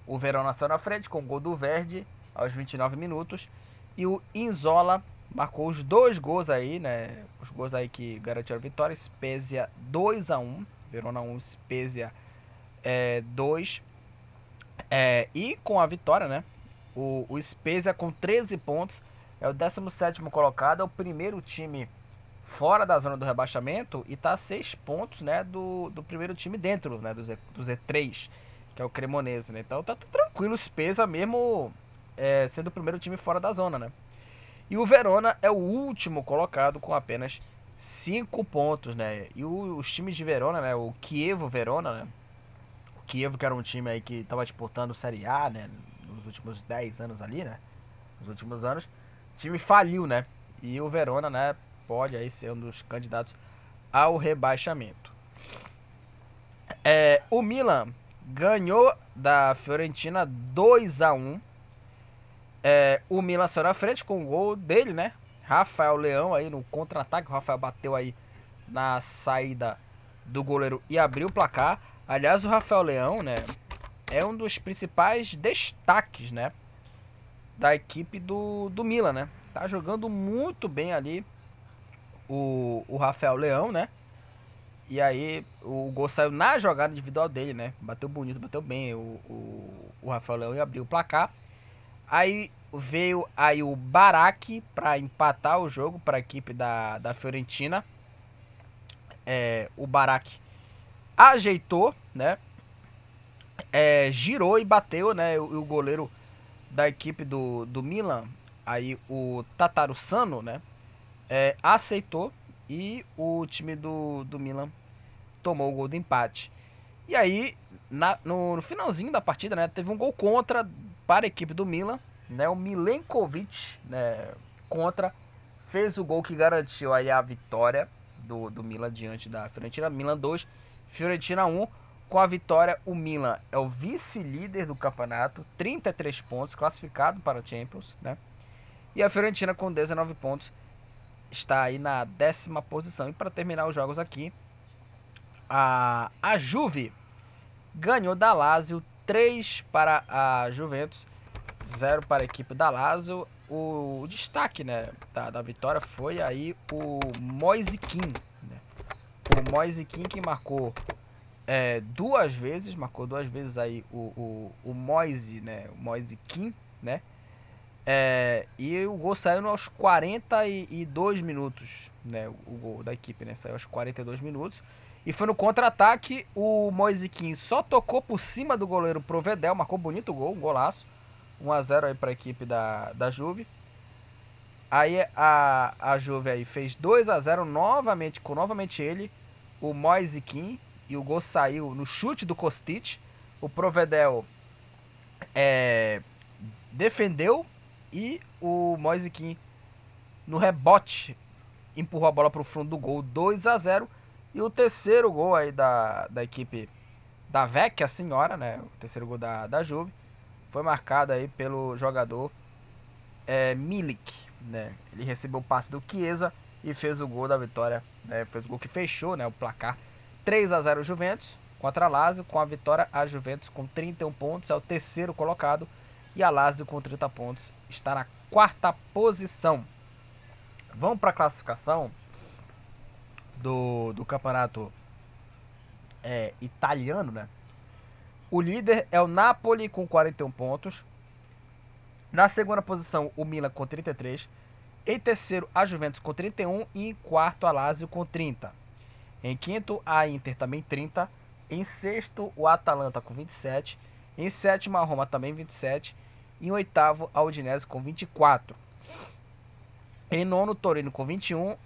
O Verona saiu na frente com o gol do Verde aos 29 minutos e o Inzola marcou os dois gols aí, né? Os gols aí que garantiram a vitória. Spezia 2 a 1, Verona 1, Spezia é, 2. É, e com a vitória, né? O, o Spezia com 13 pontos é o 17 colocado, é o primeiro time fora da zona do rebaixamento e está a 6 pontos né, do, do primeiro time dentro né, do, Z, do Z3, que é o Cremonese. Né? Então tá tranquilo o Spezia mesmo é, sendo o primeiro time fora da zona. Né? E o Verona é o último colocado com apenas 5 pontos. Né? E o, os times de Verona, né, o Chievo Verona, né? o Chievo que era um time aí que estava disputando Série A né, nos últimos 10 anos ali, né? nos últimos anos, o time faliu, né? E o Verona, né, pode aí ser um dos candidatos ao rebaixamento. É, o Milan ganhou da Fiorentina 2 a 1 é, O Milan saiu na frente com o gol dele, né? Rafael Leão aí no contra-ataque. O Rafael bateu aí na saída do goleiro e abriu o placar. Aliás, o Rafael Leão, né? É um dos principais destaques, né? Da equipe do, do Milan, né? Tá jogando muito bem ali o, o Rafael Leão, né? E aí o gol saiu na jogada individual dele, né? Bateu bonito, bateu bem o, o, o Rafael Leão e abriu o placar. Aí veio aí o Barak para empatar o jogo para a equipe da, da Fiorentina. É, o Barak ajeitou, né? É, girou e bateu, né? O, o goleiro da equipe do, do Milan, aí o Tatarussano, né? É, aceitou e o time do, do Milan tomou o gol do empate. E aí, na, no, no, finalzinho da partida, né, teve um gol contra para a equipe do Milan. Né, o Milenkovic né, contra fez o gol que garantiu aí a vitória do, do Milan diante da Fiorentina. Milan 2, Fiorentina 1. Com a vitória, o Milan é o vice-líder do campeonato, 33 pontos, classificado para a Champions. Né? E a Fiorentina com 19 pontos está aí na décima posição. E para terminar os jogos aqui, a, a Juve ganhou da Lazio 3 para a Juventus, 0 para a equipe da Lazio. O, destaque né, da, da, vitória foi aí o Moise Né? O Moise que marcou é, duas vezes, marcou duas vezes aí o, o, o Moise, né? O Moise né? É, e o gol saiu aos 42 minutos, né? O gol da equipe, né? Saiu aos 42 minutos. E foi no contra-ataque, o Moisiquim só tocou por cima do goleiro Provedel, marcou bonito gol, um golaço. 1x0 aí para a equipe da, da Juve. Aí a, a Juve aí fez 2 a 0 novamente, com novamente ele, o Moisiquim. E o gol saiu no chute do Kostic. O Provedel é, defendeu e o Moise no rebote empurrou a bola para o fundo do gol 2 a 0 E o terceiro gol aí da, da equipe da Vecchia Senhora, né? O terceiro gol da, da Juve foi marcado aí pelo jogador é, Milik, né? Ele recebeu o passe do Chiesa e fez o gol da vitória, né? Fez o gol que fechou, né, o placar 3 a 0 Juventus contra a Lazio, com a vitória a Juventus com 31 pontos, é o terceiro colocado e a Lazio com 30 pontos está na quarta posição. Vamos para a classificação do, do campeonato é, italiano, né? O líder é o Napoli com 41 pontos. Na segunda posição, o Milan com 33. Em terceiro, a Juventus com 31. E em quarto, a Lazio com 30. Em quinto, a Inter também 30. Em sexto, o Atalanta com 27. Em sétimo, a Roma também 27. Em oitavo, a Udinese com 24. Em nono, Torino com 21.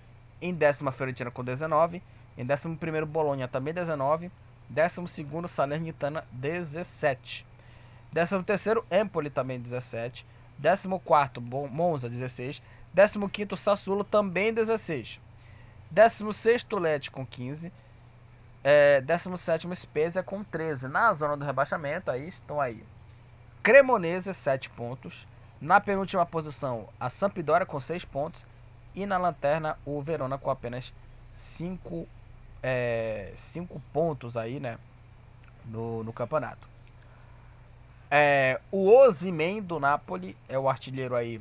Em décima, Fiorentina com 19. Em décimo primeiro, Bolonha também 19. Décimo segundo, Salernitana 17. Décimo terceiro, Empoli também 17. Décimo quarto, Monza 16. Décimo quinto, Sassuolo também 16. Décimo sexto, Leti com 15. É, décimo sétimo, Spezia com 13. Na zona do rebaixamento, aí estão aí Cremonese, 7 pontos. Na penúltima posição, a Sampdoria com 6 pontos. E na lanterna, o Verona com apenas cinco, é, cinco pontos aí, né? No, no campeonato. É, o Ozyman do Napoli é o artilheiro aí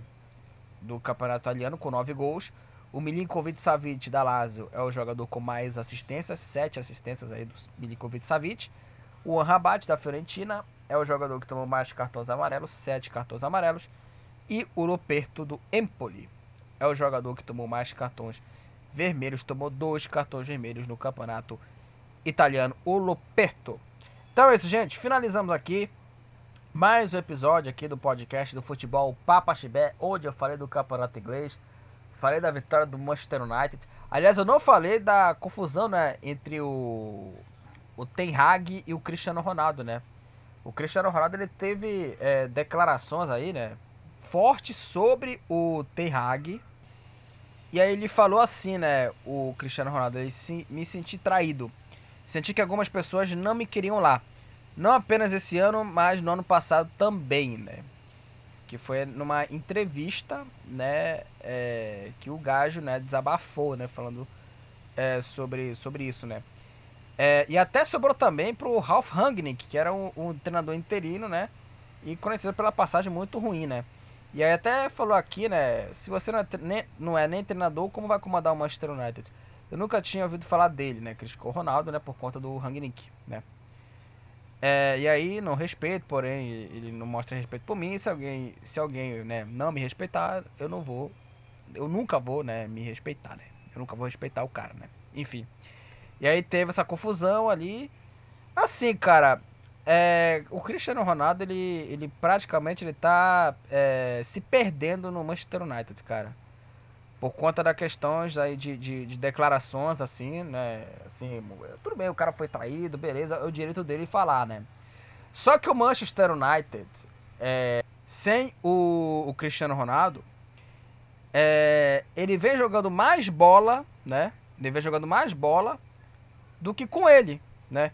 do campeonato italiano com nove gols. O Milinkovic Savic da Lazio é o jogador com mais assistências, sete assistências aí do Milinkovic Savic. O Rabat da Fiorentina é o jogador que tomou mais cartões amarelos, sete cartões amarelos. E o Loperto do Empoli é o jogador que tomou mais cartões vermelhos, tomou dois cartões vermelhos no campeonato italiano, o Loperto. Então é isso, gente. Finalizamos aqui mais um episódio aqui do podcast do futebol Papa Chibé, onde eu falei do campeonato inglês, falei da vitória do Manchester United. Aliás, eu não falei da confusão, né, entre o o Ten Hag e o Cristiano Ronaldo, né? O Cristiano Ronaldo ele teve é, declarações aí, né, fortes sobre o Ten Hag. E aí ele falou assim, né, o Cristiano Ronaldo, ele se, me senti traído. Senti que algumas pessoas não me queriam lá. Não apenas esse ano, mas no ano passado também, né? Que foi numa entrevista, né, é, que o Gajo, né, desabafou, né, falando é, sobre, sobre isso, né? É, e até sobrou também pro Ralph Rangnick, que era um, um, treinador interino, né? E conhecido pela passagem muito ruim, né? E aí até falou aqui, né? Se você não é, nem, não é nem treinador, como vai comandar o Manchester United? Eu nunca tinha ouvido falar dele, né? Criticou o Ronaldo, né? Por conta do Rangnick, né? É, e aí, não respeito, porém, ele não mostra respeito por mim. Se alguém, se alguém né, não me respeitar, eu não vou. Eu nunca vou, né, me respeitar, né? Eu nunca vou respeitar o cara, né? Enfim. E aí teve essa confusão ali. Assim, cara, é, o Cristiano Ronaldo, ele, ele praticamente ele tá é, se perdendo no Manchester United, cara. Por conta das questões aí de, de, de, declarações, assim, né? Assim, tudo bem, o cara foi traído, beleza, é o direito dele falar, né? Só que o Manchester United, é, sem o, o Cristiano Ronaldo, é, ele vem jogando mais bola, né? Ele vem jogando mais bola do que com ele, né?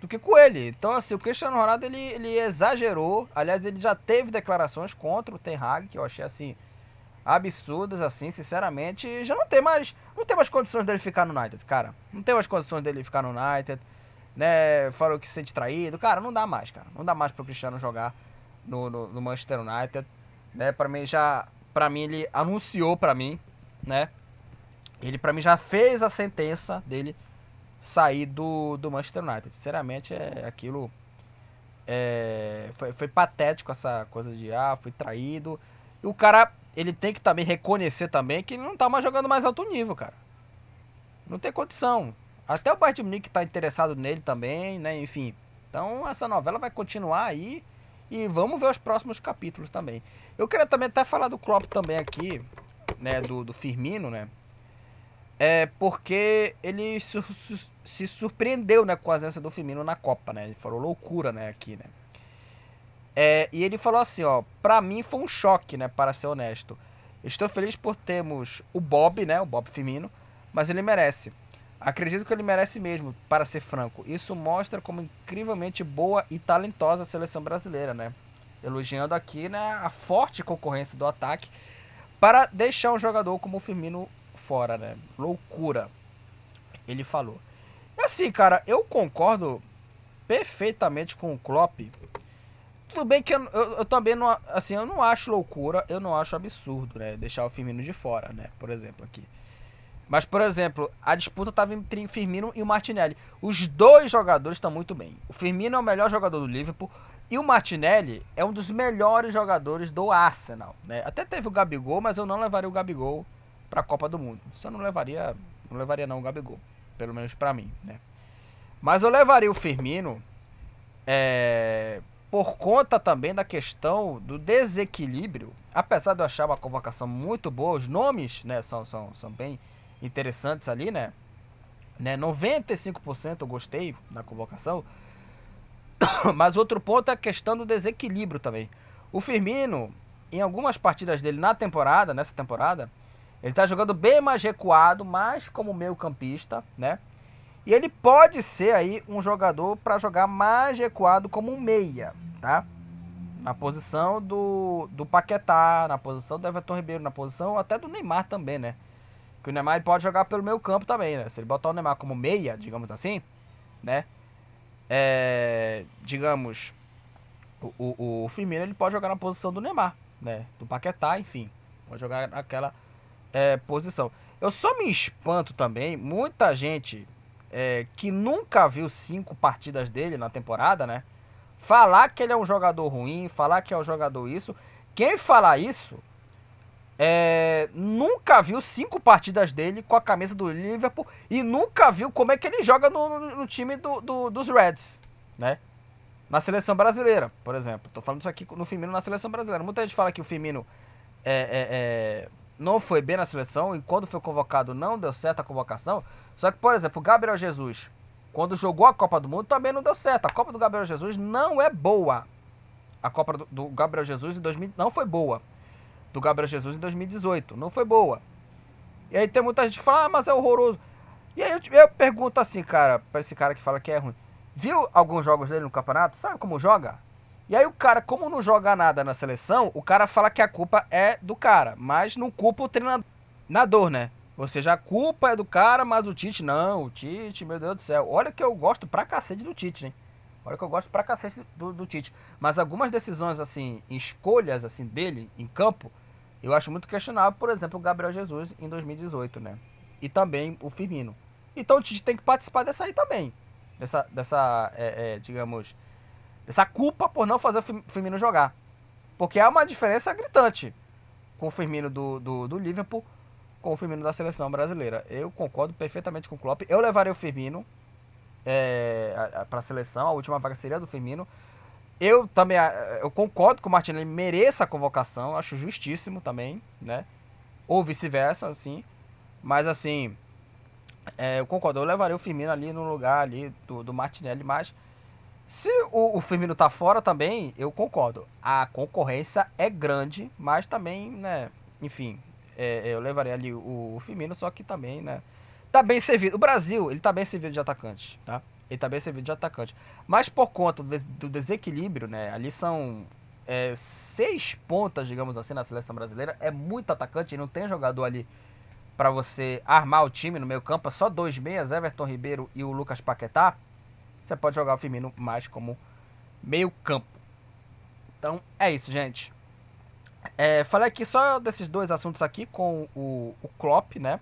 Do que com ele. Então, assim, o Cristiano Ronaldo, ele, ele exagerou. Aliás, ele já teve declarações contra o Ten Hag, que eu achei, assim, absurdas, assim, sinceramente. Já não tem mais, não tem mais condições dele ficar no United, cara. Não tem mais condições dele ficar no United, né? Falou que se sente traído. Cara, não dá mais, cara. Não dá mais pro Cristiano jogar no, no, no Manchester United, né? Pra mim, já... Pra mim, ele anunciou pra mim, né? Ele, pra mim, já fez a sentença dele sair do, do Manchester United. Sinceramente, é aquilo. É, foi, foi patético essa coisa de ah, fui traído. E o cara, ele tem que também reconhecer também que ele não tá mais jogando mais alto nível, cara. Não tem condição. Até o Bayern Munique tá interessado nele também, né? Enfim. Então essa novela vai continuar aí e vamos ver os próximos capítulos também. Eu queria também até falar do Klopp também aqui, né, do, do Firmino, né? É porque ele su su se surpreendeu, né, com a ausência do Firmino na Copa, né? Ele falou loucura, né, aqui, né? É, e ele falou assim, ó, pra mim foi um choque, né, para ser honesto. Estou feliz por termos o Bob, né, o Bob Firmino, mas ele merece. Acredito que ele merece mesmo, para ser franco. Isso mostra como incrivelmente boa e talentosa a seleção brasileira, né? Elogiando aqui, né, a forte concorrência do ataque para deixar um jogador como o Firmino fora, né? Loucura. Ele falou. Assim, cara, eu concordo perfeitamente com o Klopp. Tudo bem que eu, eu, eu, também não, assim, eu não acho loucura, eu não acho absurdo, né? Deixar o Firmino de fora, né? Por exemplo, aqui. Mas, por exemplo, a disputa estava entre Firmino e o Martinelli. Os dois jogadores estão muito bem. O Firmino é o melhor jogador do Liverpool e o Martinelli é um dos melhores jogadores do Arsenal, né? Até teve o Gabigol, mas eu não levaria o Gabigol para a Copa do Mundo. Isso eu não levaria, não levaria não o Gabigol, pelo menos para mim, né? Mas eu levaria o Firmino é, por conta também da questão do desequilíbrio. Apesar de eu achar uma convocação muito boa, os nomes, né, são, são, são bem interessantes ali, né? né 95% eu gostei da convocação. *coughs* Mas outro ponto é a questão do desequilíbrio também. O Firmino, em algumas partidas dele na temporada, nessa temporada, ele está jogando bem mais recuado, mais como meio campista, né? E ele pode ser aí um jogador para jogar mais recuado como um meia, tá? Na posição do, do Paquetá, na posição do Everton Ribeiro, na posição até do Neymar também, né? Que o Neymar pode jogar pelo meio campo também, né? Se ele botar o Neymar como meia, digamos assim, né? É, digamos, o, o, o Firmino ele pode jogar na posição do Neymar, né? Do Paquetá, enfim. Pode jogar naquela é, posição. Eu só me espanto também, muita gente é, que nunca viu cinco partidas dele na temporada, né? Falar que ele é um jogador ruim, falar que é um jogador isso. Quem falar isso é, nunca viu cinco partidas dele com a camisa do Liverpool e nunca viu como é que ele joga no, no, time do, do, dos Reds, né? Na seleção brasileira, por exemplo. Tô falando isso aqui no Firmino na seleção brasileira. Muita gente fala que o Firmino é, é, é, não foi bem na seleção e quando foi convocado não deu certo a convocação. Só que, por exemplo, o Gabriel Jesus, quando jogou a Copa do Mundo, também não deu certo. A Copa do Gabriel Jesus não é boa. A Copa do, Gabriel Jesus em 2000 não foi boa. Do Gabriel Jesus em 2018 não foi boa. E aí tem muita gente que fala, ah, mas é horroroso. E aí eu, eu pergunto assim, cara, para esse cara que fala que é ruim. Viu alguns jogos dele no campeonato? Sabe como joga? E aí o cara, como não joga nada na seleção, o cara fala que a culpa é do cara, mas não culpa o treinador, né? Ou seja, a culpa é do cara, mas o Tite não, o Tite, meu Deus do céu. Olha que eu gosto pra cacete do Tite, né? Olha que eu gosto pra cacete do, do Tite. Mas algumas decisões, assim, escolhas, assim, dele em campo, eu acho muito questionável, por exemplo, o Gabriel Jesus em 2018, né? E também o Firmino. Então o Tite tem que participar dessa aí também. Dessa, dessa é, é, digamos, essa culpa por não fazer o Firmino jogar. Porque há uma diferença gritante com o Firmino do, do, do Liverpool com o Firmino da seleção brasileira. Eu concordo perfeitamente com o Klopp. Eu levaria o Firmino é, para a seleção, a última vaga seria do Firmino. Eu também eu concordo que o Martinelli mereça a convocação, acho justíssimo também, né? Ou vice-versa, assim. Mas assim, é, eu concordo, eu levaria o Firmino ali no lugar ali do, do Martinelli, mas se o, o Firmino tá fora também, eu concordo. A concorrência é grande, mas também, né, enfim, é, eu levaria ali o, o Firmino, só que também, né, tá bem servido. O Brasil, ele tá bem servido de atacante, tá? Ele tá bem servido de atacante. Mas por conta do, do desequilíbrio, né, ali são é, seis pontas, digamos assim, na seleção brasileira. É muito atacante, não tem jogador ali para você armar o time no meio campo. É só dois meias, Everton Ribeiro e o Lucas Paquetá você pode jogar o Firmino mais como meio campo. Então é isso, gente. É, falei aqui só desses dois assuntos aqui com o, o Klopp, né?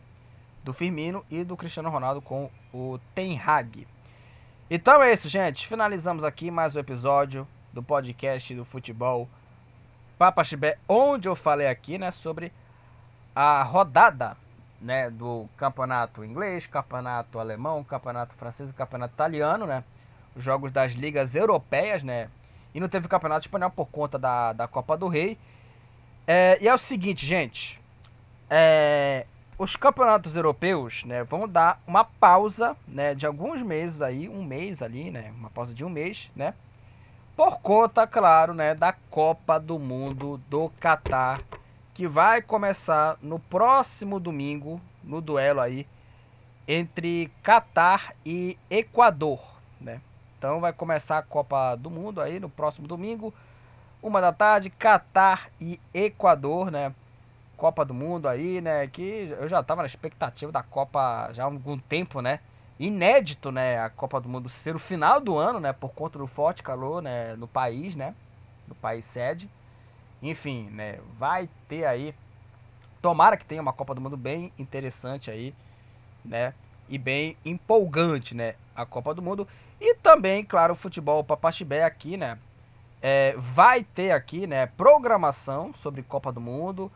Do Firmino e do Cristiano Ronaldo com o Ten Hag. Então é isso, gente. Finalizamos aqui mais um episódio do podcast do futebol Papa Chibé, onde eu falei aqui, né, sobre a rodada né, do campeonato inglês, campeonato alemão, campeonato francês campeonato italiano, né? Os jogos das ligas europeias, né? E não teve campeonato espanhol por conta da, da Copa do Rei. É, e é o seguinte, gente. É, os campeonatos europeus, né, vão dar uma pausa, né, de alguns meses aí, um mês ali, né, uma pausa de um mês, né, por conta, claro, né, da Copa do Mundo do Catar que vai começar no próximo domingo, no duelo aí entre Catar e Equador, né? Então vai começar a Copa do Mundo aí no próximo domingo, uma da tarde, Catar e Equador, né? Copa do Mundo aí, né? Que eu já tava na expectativa da Copa já há algum tempo, né? Inédito, né? A Copa do Mundo ser o final do ano, né? Por conta do forte calor, né? No país, né? No país sede. Enfim, né? Vai ter aí. Tomara que tenha uma Copa do Mundo bem interessante aí, né? E bem empolgante, né? A Copa do Mundo. E também, claro, o futebol Papaxibé aqui, né? É, vai ter aqui, né? Programação sobre Copa do Mundo.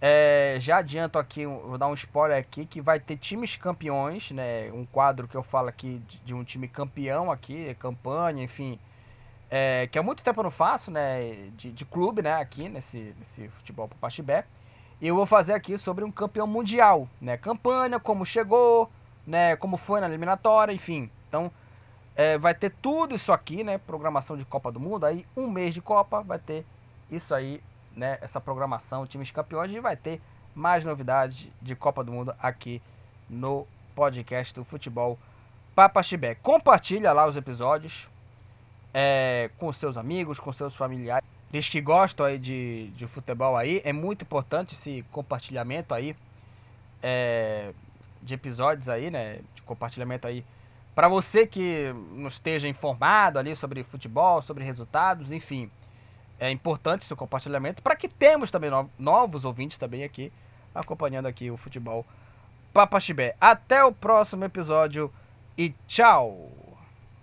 É, já adianto aqui, vou dar um spoiler aqui, que vai ter times campeões, né? Um quadro que eu falo aqui de, de um time campeão aqui, campanha, enfim é, que há muito tempo eu não faço, né, de, de clube, né, aqui nesse, nesse futebol para Pachibé. E eu vou fazer aqui sobre um campeão mundial, né, campanha, como chegou, né, como foi na eliminatória, enfim. Então, é, vai ter tudo isso aqui, né, programação de Copa do Mundo, aí um mês de Copa vai ter isso aí, né, essa programação, times campeões, e vai ter mais novidades de Copa do Mundo aqui no podcast do Futebol Papaxibé. Compartilha lá os episódios, é, com seus amigos, com seus familiares. Eles que gostam aí de, de futebol aí, é muito importante esse compartilhamento aí é, de episódios aí, né? De compartilhamento aí. Para você que não esteja informado ali sobre futebol, sobre resultados, enfim. É importante esse compartilhamento para que temos também novos ouvintes também aqui acompanhando aqui o futebol Papaxibé. Até o próximo episódio e tchau!